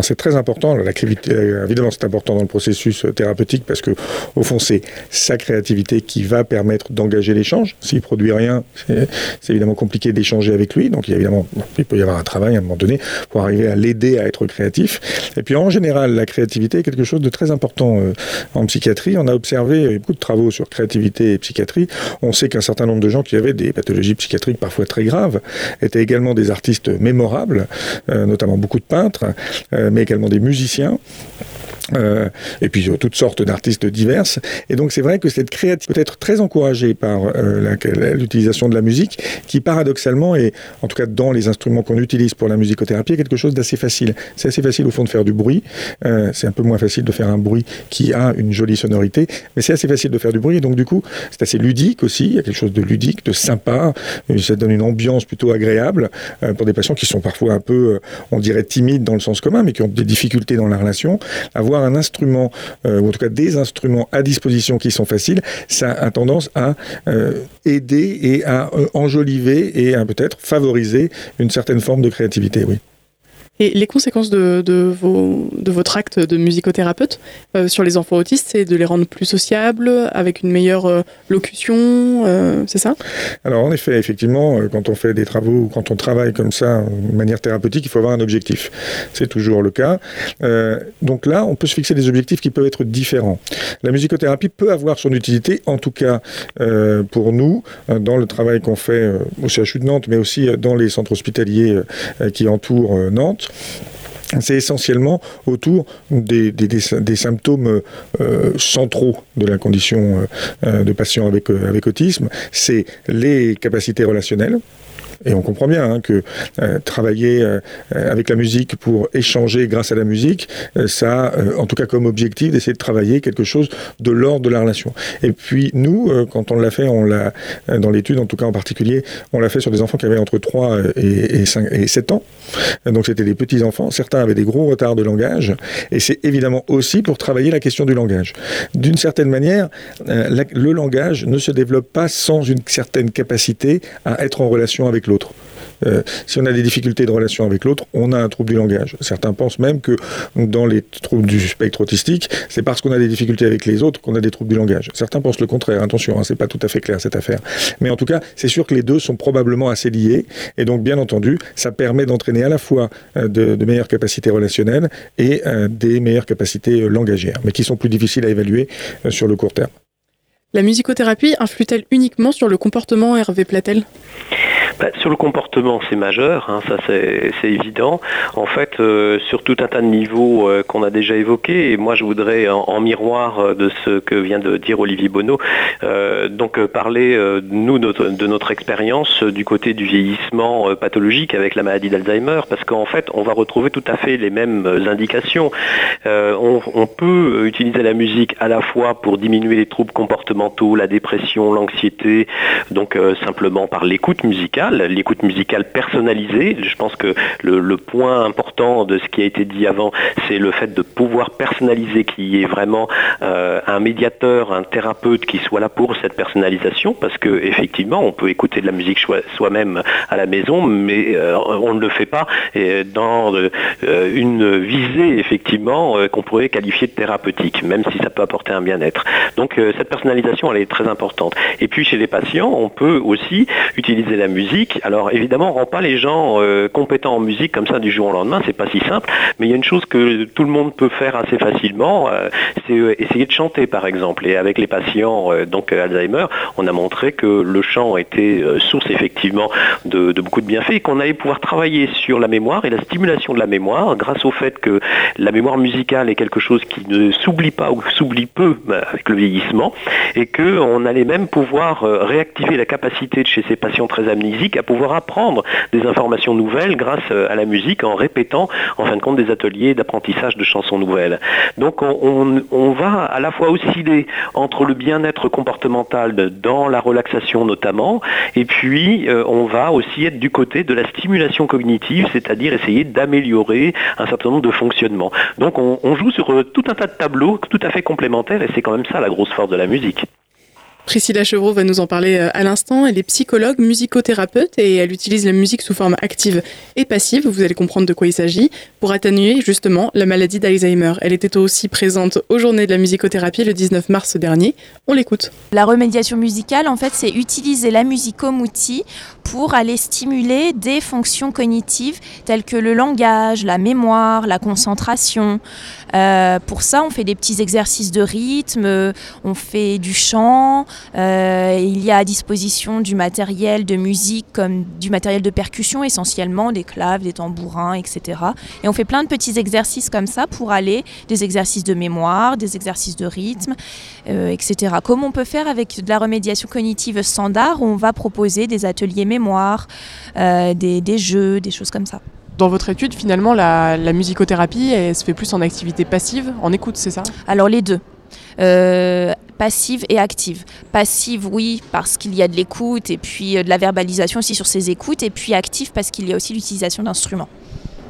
Speaker 3: C'est très important, la créativité, évidemment c'est important dans le processus thérapeutique parce que au fond c'est sa créativité qui va permettre d'engager l'échange. S'il produit rien, c'est évidemment compliqué d'échanger avec lui, donc il, il peut y avoir un travail à un moment donné pour arriver à l'aider à être créatif. Et puis en général, la créativité est quelque chose de très important euh, en psychiatrie. On a observé beaucoup de travaux sur créativité et psychiatrie. On sait qu'un certain nombre de gens qui avaient des pathologies psychiatriques parfois très graves étaient également des artistes mémorables, euh, notamment beaucoup de peintres. Euh, mais également des musiciens. Euh, et puis toutes sortes d'artistes diverses. Et donc c'est vrai que cette créativité peut être très encouragée par euh, l'utilisation de la musique, qui paradoxalement, et en tout cas dans les instruments qu'on utilise pour la musicothérapie, est quelque chose d'assez facile. C'est assez facile au fond de faire du bruit. Euh, c'est un peu moins facile de faire un bruit qui a une jolie sonorité, mais c'est assez facile de faire du bruit. Et donc du coup, c'est assez ludique aussi. Il y a quelque chose de ludique, de sympa. Ça donne une ambiance plutôt agréable pour des patients qui sont parfois un peu, on dirait, timides dans le sens commun, mais qui ont des difficultés dans la relation. Avoir un instrument, euh, ou en tout cas des instruments à disposition qui sont faciles, ça a tendance à euh, aider et à euh, enjoliver et à peut-être favoriser une certaine forme de créativité, oui.
Speaker 2: Et les conséquences de, de, vos, de votre acte de musicothérapeute euh, sur les enfants autistes, c'est de les rendre plus sociables, avec une meilleure euh, locution, euh, c'est ça?
Speaker 3: Alors en effet, effectivement, quand on fait des travaux, quand on travaille comme ça, de manière thérapeutique, il faut avoir un objectif. C'est toujours le cas. donc là, on peut se fixer des objectifs qui peuvent être différents. La musicothérapie peut avoir son utilité, en tout cas pour nous, dans le travail qu'on fait au CHU de Nantes, mais aussi dans les centres hospitaliers qui entourent Nantes c'est essentiellement autour des, symptômes euh, centraux de la condition euh, de patient avec, euh, avec autisme. C'est les capacités relationnelles, et on comprend bien hein, que euh, travailler euh, avec la musique pour échanger grâce à la musique, euh, ça a en tout cas comme objectif d'essayer de travailler quelque chose de l'ordre de la relation. Et puis nous, quand on l'a fait, on l'a dans l'étude en tout cas en particulier, on l'a fait sur des enfants qui avaient entre 3 et, 5, et 7 ans. Donc c'était des petits enfants. Certains avaient des gros retards de langage. Et c'est évidemment aussi pour travailler la question du langage. D'une certaine manière, le langage ne se développe pas sans une certaine capacité à être en relation avec l'autre. Euh, si on a des difficultés de relation avec l'autre, on a un trouble du langage. Certains pensent même que dans les troubles du spectre autistique, c'est parce qu'on a des difficultés avec les autres qu'on a des troubles du langage. Certains pensent le contraire. Attention, hein, c'est pas tout à fait clair cette affaire. Mais en tout cas, c'est sûr que les deux sont probablement assez liés. Et donc, bien entendu, ça permet d'entraîner à la fois euh, de, meilleures capacités relationnelles et euh, des meilleures capacités langagères, mais qui sont plus difficiles à évaluer sur le court terme.
Speaker 2: La musicothérapie influe-t-elle uniquement sur le comportement Hervé Platel
Speaker 4: bah, sur le comportement, c'est majeur, hein, ça c'est évident. En fait, euh, sur tout un tas de niveaux euh, qu'on a déjà évoqués, et moi je voudrais en, miroir euh, de ce que vient de dire Olivier Bonneau, donc parler nous de notre expérience du côté du vieillissement pathologique avec la maladie d'Alzheimer, parce qu'en fait on va retrouver tout à fait les mêmes indications. On, on, peut utiliser la musique à la fois pour diminuer les troubles comportementaux, la dépression, l'anxiété, donc simplement par l'écoute musicale l'écoute musicale personnalisée. Je pense que le, point important de ce qui a été dit avant, c'est le fait de pouvoir personnaliser qui est vraiment euh, un médiateur, un thérapeute qui soit là pour cette personnalisation, parce que effectivement, on peut écouter de la musique soi-même à la maison, mais on ne le fait pas dans une visée effectivement qu'on pourrait qualifier de thérapeutique, même si ça peut apporter un bien-être. Donc cette personnalisation, elle est très importante. Et puis chez les patients, on peut aussi utiliser la musique. Alors évidemment, on rend pas les gens compétents en musique comme ça du jour au lendemain, c'est pas si simple, mais il y a une chose que tout le monde peut faire assez facilement, euh, c'est euh, essayer de chanter par exemple. Et avec les patients euh, donc Alzheimer, on a montré que le chant était source effectivement de, beaucoup de bienfaits et qu'on allait pouvoir travailler sur la mémoire et la stimulation de la mémoire grâce au fait que la mémoire musicale est quelque chose qui ne s'oublie pas ou s'oublie peu avec le vieillissement et qu'on allait même pouvoir réactiver la capacité de chez ces patients très amnésiques à pouvoir apprendre des informations nouvelles grâce à la musique en répétant en fin de compte des ateliers d'apprentissage de chansons nouvelles. Donc on, va à la fois osciller entre le bien-être comportemental dans la relaxation notamment, et puis euh, on va aussi être du côté de la stimulation cognitive, c'est-à-dire essayer d'améliorer un certain nombre de fonctionnements. Donc on, on joue sur euh, tout un tas de tableaux tout à fait complémentaires, et c'est quand même ça la grosse force de la musique.
Speaker 2: Priscilla Chevreau va nous en parler euh, à l'instant. Elle est psychologue, musicothérapeute et elle utilise la musique sous forme active et passive, vous allez comprendre de quoi il s'agit, pour atténuer justement la maladie d'Alzheimer. Elle était aussi présente aux journées de la musicothérapie le 19 mars dernier. On l'écoute.
Speaker 7: La remédiation musicale, en fait, c'est utiliser la musique comme outil pour aller stimuler des fonctions cognitives telles que le langage, la mémoire, la concentration. Euh, pour ça, on fait des petits exercices de rythme, on fait du chant, euh, il y a à disposition du matériel de musique comme du matériel de percussion essentiellement, des claves, des tambourins, etc. Et on fait plein de petits exercices comme ça pour aller, des exercices de mémoire, des exercices de rythme, euh, etc. Comme on peut faire avec de la remédiation cognitive standard, on va proposer des ateliers mémoire, euh, des, jeux, des choses comme ça.
Speaker 2: Dans votre étude, finalement, la, la musicothérapie, elle se fait plus en activité passive, en écoute, c'est ça?
Speaker 7: Alors les deux. Euh, passive et active. Passive, oui, parce qu'il y a de l'écoute et puis euh, de la verbalisation aussi sur ces écoutes, et puis active parce qu'il y a aussi l'utilisation d'instruments.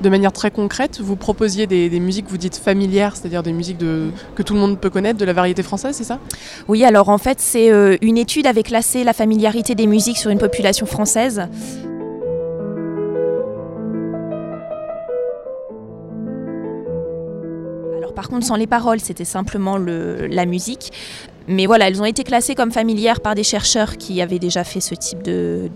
Speaker 2: De manière très concrète, vous proposiez des, musiques, vous dites familières, c'est-à-dire des musiques de, que tout le monde peut connaître, de la variété française, c'est ça?
Speaker 7: Oui, alors en fait, c'est euh, une étude avait classé la familiarité des musiques sur une population française. Par contre, sans les paroles, c'était simplement la musique. Mais voilà, elles ont été classées comme familières par des chercheurs qui avaient déjà fait ce type de,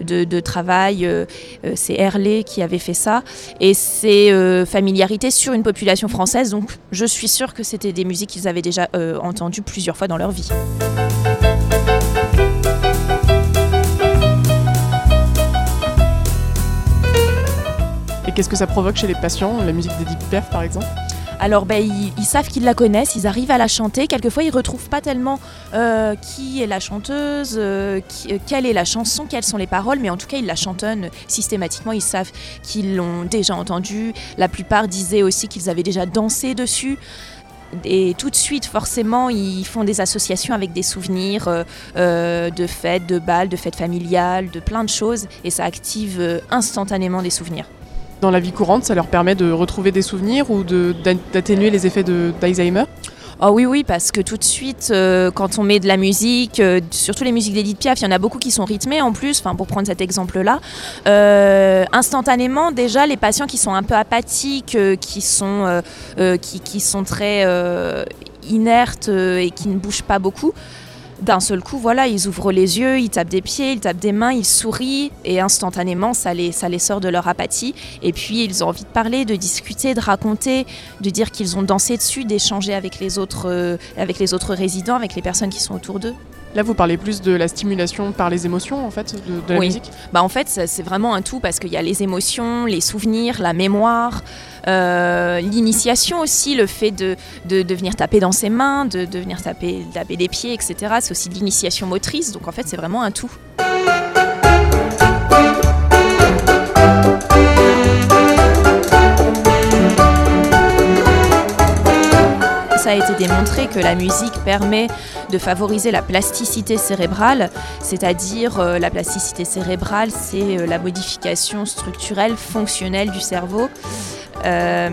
Speaker 7: de, travail. Euh, euh, c'est Herlé qui avait fait ça. Et c'est euh, familiarité sur une population française. Donc je suis sûre que c'était des musiques qu'ils avaient déjà entendues plusieurs fois dans leur vie.
Speaker 2: Et qu'est-ce que ça provoque chez les patients, la musique d'Edith Piaf par exemple?
Speaker 7: Alors ben, ils, savent qu'ils la connaissent, ils arrivent à la chanter. Quelquefois, ils retrouvent pas tellement euh, qui est la chanteuse, euh, euh, quelle est la chanson, quelles sont les paroles, mais en tout cas, ils la chantonnent systématiquement. Ils savent qu'ils l'ont déjà entendue. La plupart disaient aussi qu'ils avaient déjà dansé dessus. Et tout de suite, forcément, ils font des associations avec des souvenirs de fêtes, de balles, de fêtes familiales, de plein de choses, et ça active instantanément des souvenirs
Speaker 2: dans la vie courante, ça leur permet de retrouver des souvenirs ou d'atténuer les effets d'Alzheimer?
Speaker 7: Oh oui, oui, parce que tout de suite, euh, quand on met de la musique, euh, surtout les musiques d'Edith Piaf, il y en a beaucoup qui sont rythmées en plus, pour prendre cet exemple-là, euh, instantanément, déjà, les patients qui sont un peu apathiques, qui, qui, sont très inertes et qui ne bougent pas beaucoup, d'un seul coup, voilà, ils ouvrent les yeux, ils tapent des pieds, ils tapent des mains, ils sourient et instantanément, ça les, ça les sort de leur apathie. Et puis, ils ont envie de parler, de discuter, de raconter, de dire qu'ils ont dansé dessus, d'échanger avec les autres, euh, avec les autres résidents, avec les personnes qui sont autour d'eux.
Speaker 2: Là, vous parlez plus de la stimulation par les émotions, en fait, de, la
Speaker 7: oui.
Speaker 2: musique?
Speaker 7: Bah, En fait, c'est vraiment un tout parce qu'il y a les émotions, les souvenirs, la mémoire, euh, l'initiation aussi, le fait de, de, venir taper dans ses mains, de, de venir taper, taper des pieds, etc. C'est aussi l'initiation motrice. Donc, en fait, c'est vraiment un tout. ça a été démontré que la musique permet de favoriser la plasticité cérébrale, c'est-à-dire euh, la plasticité cérébrale, c'est euh, la modification structurelle, fonctionnelle du cerveau. Euh,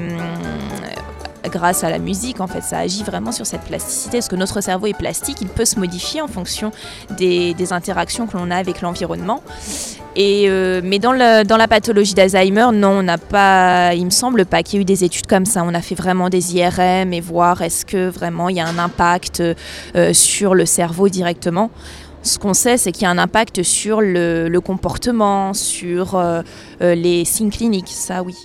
Speaker 7: grâce à la musique, en fait, ça agit vraiment sur cette plasticité, parce que notre cerveau est plastique, il peut se modifier en fonction des, interactions que l'on a avec l'environnement. Euh, mais dans, la pathologie d'Alzheimer, non, on n'a pas, il me semble pas qu'il y ait eu des études comme ça. On a fait vraiment des IRM et voir est-ce que vraiment il y a un impact euh, sur le cerveau directement. Ce qu'on sait, c'est qu'il y a un impact sur le, comportement, sur les signes cliniques, ça oui.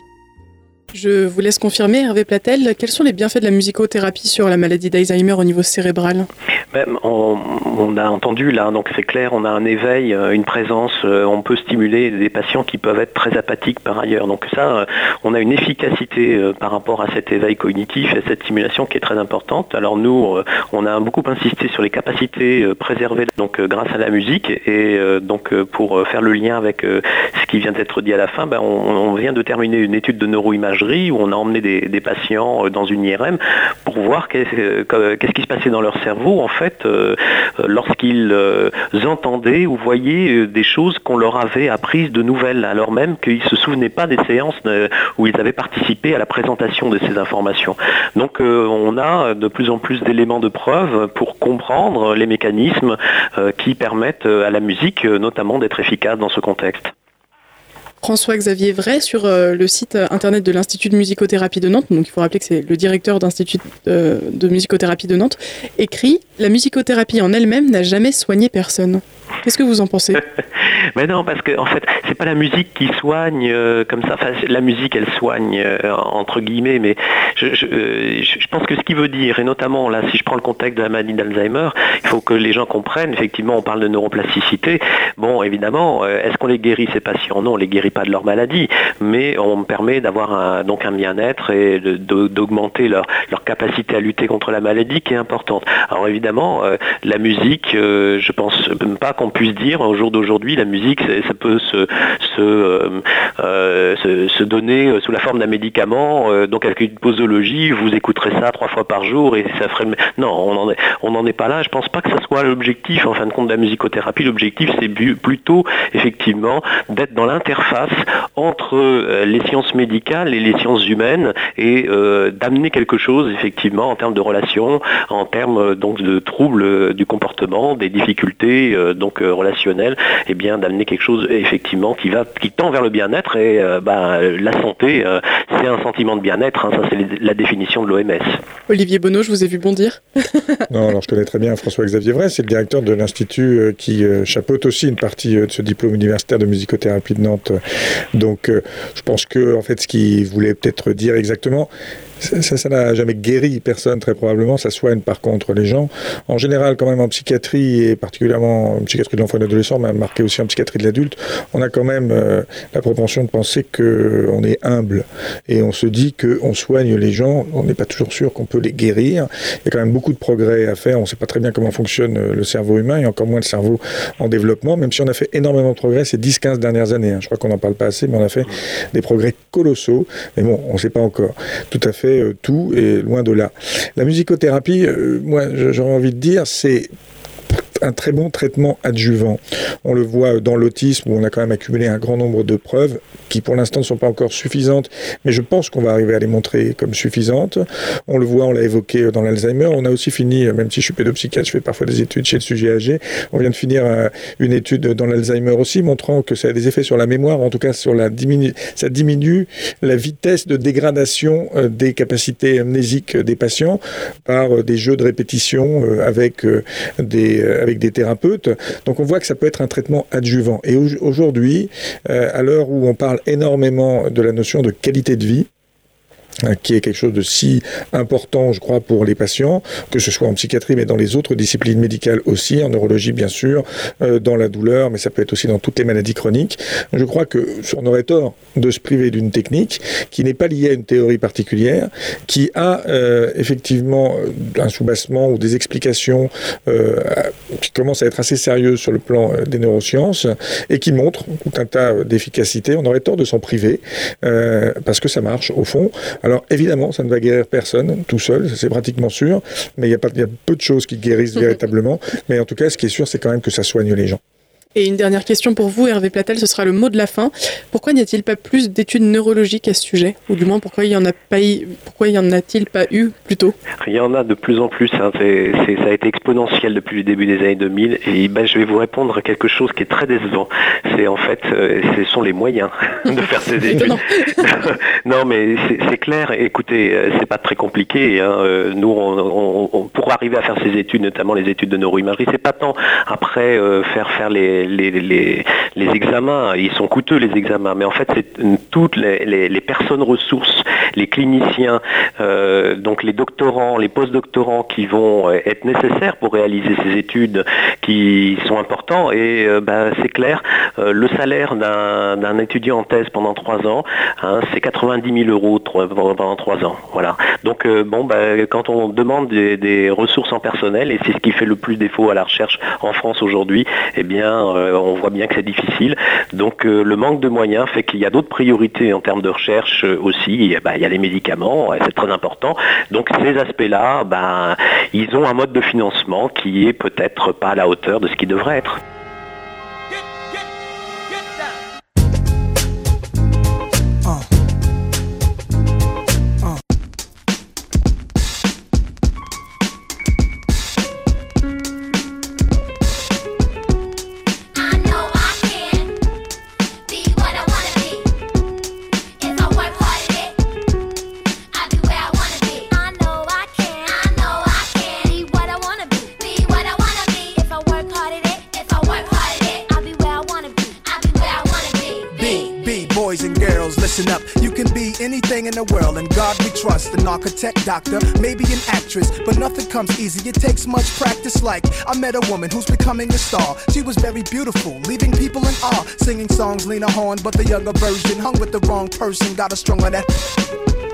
Speaker 2: Je vous laisse confirmer, Hervé Platel, quels sont les bienfaits de la musicothérapie sur la maladie d'Alzheimer au niveau cérébral?
Speaker 4: Ben, on, a entendu là, donc c'est clair, on a un éveil, euh, une présence, euh, on peut stimuler des patients qui peuvent être très apathiques par ailleurs. Donc ça, euh, on a une efficacité par rapport à cet éveil cognitif et cette stimulation qui est très importante. Alors nous, on a beaucoup insisté sur les capacités préservées donc grâce à la musique et donc pour faire le lien avec ce qui vient d'être dit à la fin, ben, on, vient de terminer une étude de neuroimagerie où on a emmené des, patients dans une IRM pour voir qu'est-ce qui se passait dans leur cerveau en fait euh, lorsqu'ils euh, entendaient ou voyaient euh, des choses qu'on leur avait apprises de nouvelles, alors même qu'ils ne se souvenaient pas des séances où ils avaient participé à la présentation de ces informations. Donc on a de plus en plus d'éléments de preuve pour comprendre les mécanismes qui permettent à la musique notamment d'être efficace dans ce contexte.
Speaker 2: François-Xavier Vrai sur euh, le site internet de l'Institut de musicothérapie de Nantes, donc il faut rappeler que c'est le directeur d'Institut euh, de musicothérapie de Nantes, écrit La musicothérapie en elle-même n'a jamais soigné personne. Qu'est-ce que vous en pensez *laughs*
Speaker 4: Mais non, parce que en fait, c'est pas la musique qui soigne euh, comme ça. La musique, elle soigne entre guillemets, mais je, pense que ce qu'il veut dire, et notamment là, si je prends le contexte de la maladie d'Alzheimer, il faut que les gens comprennent. Effectivement, on parle de neuroplasticité. Bon, évidemment, est-ce qu'on les guérit ces patients? Non, on les guérit pas de leur maladie, mais on permet d'avoir un, donc un bien-être et d'augmenter leur, leur, capacité à lutter contre la maladie qui est importante. Alors évidemment, euh, la musique, euh, je pense pas qu'on puisse dire au jour d'aujourd'hui, la musique, ça peut se, euh, se, se, donner sous la forme d'un médicament, donc avec une posologie, vous écouterez ça trois fois par jour et ça ferait... Non, on n'en est, pas là. Je pense pas que ce soit l'objectif, en fin de compte, de la musicothérapie. L'objectif, c'est plutôt, effectivement, d'être dans l'interface entre euh, les sciences médicales et les sciences humaines et euh, d'amener quelque chose effectivement en termes de relations, en termes euh, donc de troubles du comportement, des difficultés donc relationnelles, et eh bien d'amener quelque chose effectivement qui va qui tend vers le bien-être et bah, la santé c'est un sentiment de bien-être, hein, ça c'est la définition de l'OMS.
Speaker 2: Olivier Bonneau, je vous ai vu bondir. *laughs*
Speaker 3: non, alors je connais très bien François-Xavier Vrai, c'est le directeur de l'institut qui chapeaute aussi une partie de ce diplôme universitaire de musicothérapie de Nantes donc, euh, je pense que, en fait, ce qu'il voulait peut-être dire exactement, ça, n'a jamais guéri personne, très probablement. Ça soigne par contre les gens. En général, quand même en psychiatrie, et particulièrement en psychiatrie de l'enfant et de l'adolescent, mais marqué aussi en psychiatrie de l'adulte, on a quand même euh, la propension de penser qu'on est humble. Et on se dit qu'on soigne les gens. On n'est pas toujours sûr qu'on peut les guérir. Il y a quand même beaucoup de progrès à faire. On ne sait pas très bien comment fonctionne euh, le cerveau humain et encore moins le cerveau en développement, même si on a fait énormément de progrès ces 10-15 dernières années. Hein. Je crois qu'on n'en parle pas assez, mais on a fait des progrès colossaux. Mais bon, on ne sait pas encore tout à fait euh, tout et loin de là. La musicothérapie, euh, moi j'aurais envie de dire, c'est un très bon traitement adjuvant. On le voit dans l'autisme où on a quand même accumulé un grand nombre de preuves qui pour l'instant ne sont pas encore suffisantes, mais je pense qu'on va arriver à les montrer comme suffisantes. On le voit, on l'a évoqué dans l'Alzheimer. On a aussi fini, même si je suis pédopsychiatre, je fais parfois des études chez le sujet âgé. On vient de finir euh, une étude dans l'Alzheimer aussi, montrant que ça a des effets sur la mémoire, en tout cas sur la diminu ça diminue la vitesse de dégradation euh, des capacités amnésiques des patients par euh, des jeux de répétition avec des avec des thérapeutes. Donc on voit que ça peut être un traitement adjuvant. Et aujourd'hui, à l'heure où on parle énormément de la notion de qualité de vie, qui est quelque chose de si important, je crois, pour les patients, que ce soit en psychiatrie, mais dans les autres disciplines médicales aussi, en neurologie bien sûr, euh, dans la douleur, mais ça peut être aussi dans toutes les maladies chroniques. Je crois que on aurait tort de se priver d'une technique qui n'est pas liée à une théorie particulière, qui a euh, effectivement euh, un soubassement ou des explications qui commencent à être assez sérieuses sur le plan des neurosciences et qui montrent tout un tas d'efficacité. On aurait tort de s'en priver parce que ça marche au fond. Alors évidemment, ça ne va guérir personne tout seul, c'est pratiquement sûr, mais il y, a peu de choses qui guérissent *laughs* véritablement. Mais en tout cas, ce qui est sûr, c'est quand même que ça soigne les gens.
Speaker 2: Et une dernière question pour vous, Hervé Platel, ce sera le mot de la fin. Pourquoi n'y a-t-il pas plus d'études neurologiques à ce sujet? Ou du moins, pourquoi il n'y en, a pas pourquoi y en a-t-il pas eu plus tôt?
Speaker 4: Il y en a de plus en plus. Hein. ça a été exponentiel depuis le début des années 2000. Et ben, je vais vous répondre à quelque chose qui est très décevant. C'est en fait, euh, ce sont les moyens de faire ces *laughs* études. *laughs* non, mais c'est clair. Écoutez, euh, c'est pas très compliqué. Hein. Euh, nous, on, pour arriver à faire ces études, notamment les études de neuroimagerie, c'est pas tant après faire faire les, les, examens. Ils sont coûteux les examens, mais en fait, c'est toutes les, personnes ressources, les cliniciens, donc les doctorants, les post-doctorants qui vont être nécessaires pour réaliser ces études qui sont importants. Et bah, c'est clair, le salaire d'un étudiant en thèse pendant trois ans, hein, c'est 90 000 euros pendant trois ans. Voilà. Donc euh, bon, bah, quand on demande des, ressources en personnel, et c'est ce qui fait le plus défaut à la recherche en France aujourd'hui, eh bien, euh, on voit bien que c'est difficile. Donc euh, le manque de moyens fait qu'il y a d'autres priorités en termes de recherche aussi. Bah, il y a les médicaments, c'est très important. Donc ces aspects-là, bah, ils ont un mode de financement qui est peut-être pas à la hauteur de ce qui devrait être.
Speaker 8: Anything in the world, and God we trust. An architect, doctor, maybe an actress, but nothing comes easy. It takes much practice. Like I met a woman who's becoming a star. She was very beautiful, leaving people in awe. Singing songs, Lena Horne, but the younger version hung with the wrong person. Got a strong on that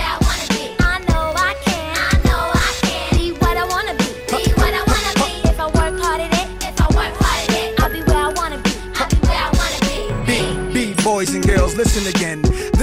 Speaker 8: Again.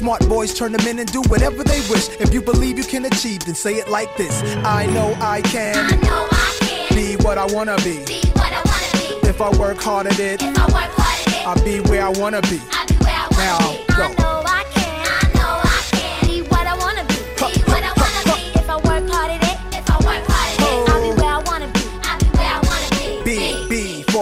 Speaker 8: Smart boys turn them in and do whatever they wish. If you believe you can achieve, then say it like this I know I can.
Speaker 9: I know I can.
Speaker 8: Be what I wanna be.
Speaker 9: Be what I wanna be.
Speaker 8: If I work hard at it,
Speaker 9: If I work hard at it,
Speaker 8: I'll be where I wanna be.
Speaker 9: I'll be where I wanna
Speaker 8: Now,
Speaker 9: be.
Speaker 8: go.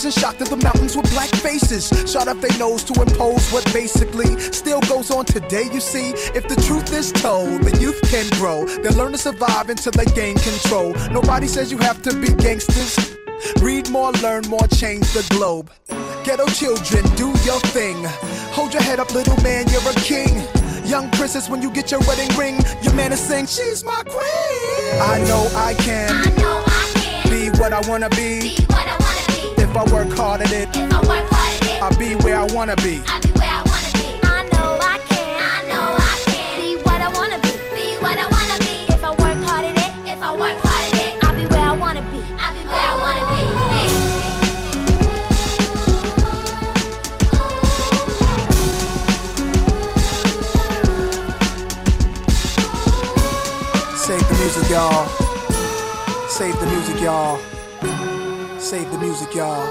Speaker 8: wasn't shocked that the mountains were black faces. Shot up their nose to impose what basically still goes on today. You see, if the truth is told, the youth can grow. They learn to survive until they gain control. Nobody says you have to be gangsters. Read more, learn more, change the globe. Ghetto children, do your thing. Hold your head up, little man, you're a king. Young princess, when you get your wedding ring, your man is saying, She's my queen. I know I can
Speaker 9: I know I can.
Speaker 8: be what I wanna be.
Speaker 9: Be
Speaker 8: if I work hard at it,
Speaker 9: if I work hard at it.
Speaker 8: I'll be where I wanna be.
Speaker 9: I'll be where I wanna be. I know I can. I know I can. Be what I wanna be. Be what I wanna be. If I work hard at it, if I work hard at it, I'll be where I wanna be. I'll be where I wanna be.
Speaker 8: Save the music, y'all. Save the music, y'all. Save the music, y'all.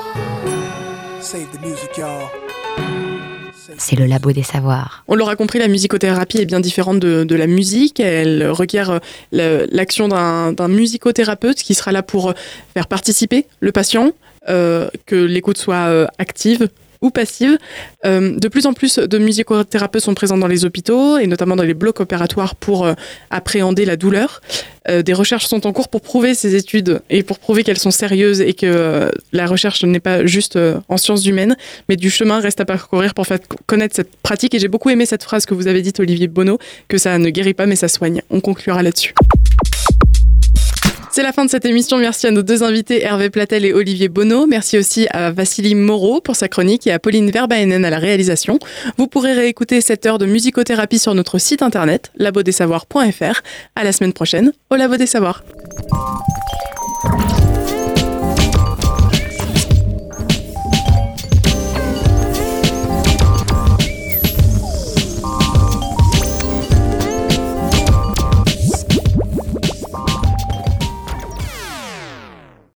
Speaker 1: C'est le labo des savoirs.
Speaker 2: On l'aura compris, la musicothérapie est bien différente de, de la musique. Elle requiert euh, l'action d'un musicothérapeute qui sera là pour faire participer le patient, euh, que l'écoute soit euh, active ou passive. Euh, de plus en plus de musicothérapeutes sont présents dans les hôpitaux et notamment dans les blocs opératoires pour euh, appréhender la douleur. Euh, des recherches sont en cours pour prouver ces études et pour prouver qu'elles sont sérieuses et que euh, la recherche n'est pas juste euh, en sciences humaines, mais du chemin reste à parcourir pour faire connaître cette pratique. Et j'ai beaucoup aimé cette phrase que vous avez dite, Olivier Bonneau, que ça ne guérit pas mais ça soigne. On conclura là-dessus. C'est la fin de cette émission. Merci à nos deux invités, Hervé Platel et Olivier Bonneau. Merci aussi à Vassili Moreau pour sa chronique et à Pauline Verbaenen à la réalisation. Vous pourrez réécouter cette heure de musicothérapie sur notre site internet labodesavoirs.fr. À la semaine prochaine au Labo des Savoirs.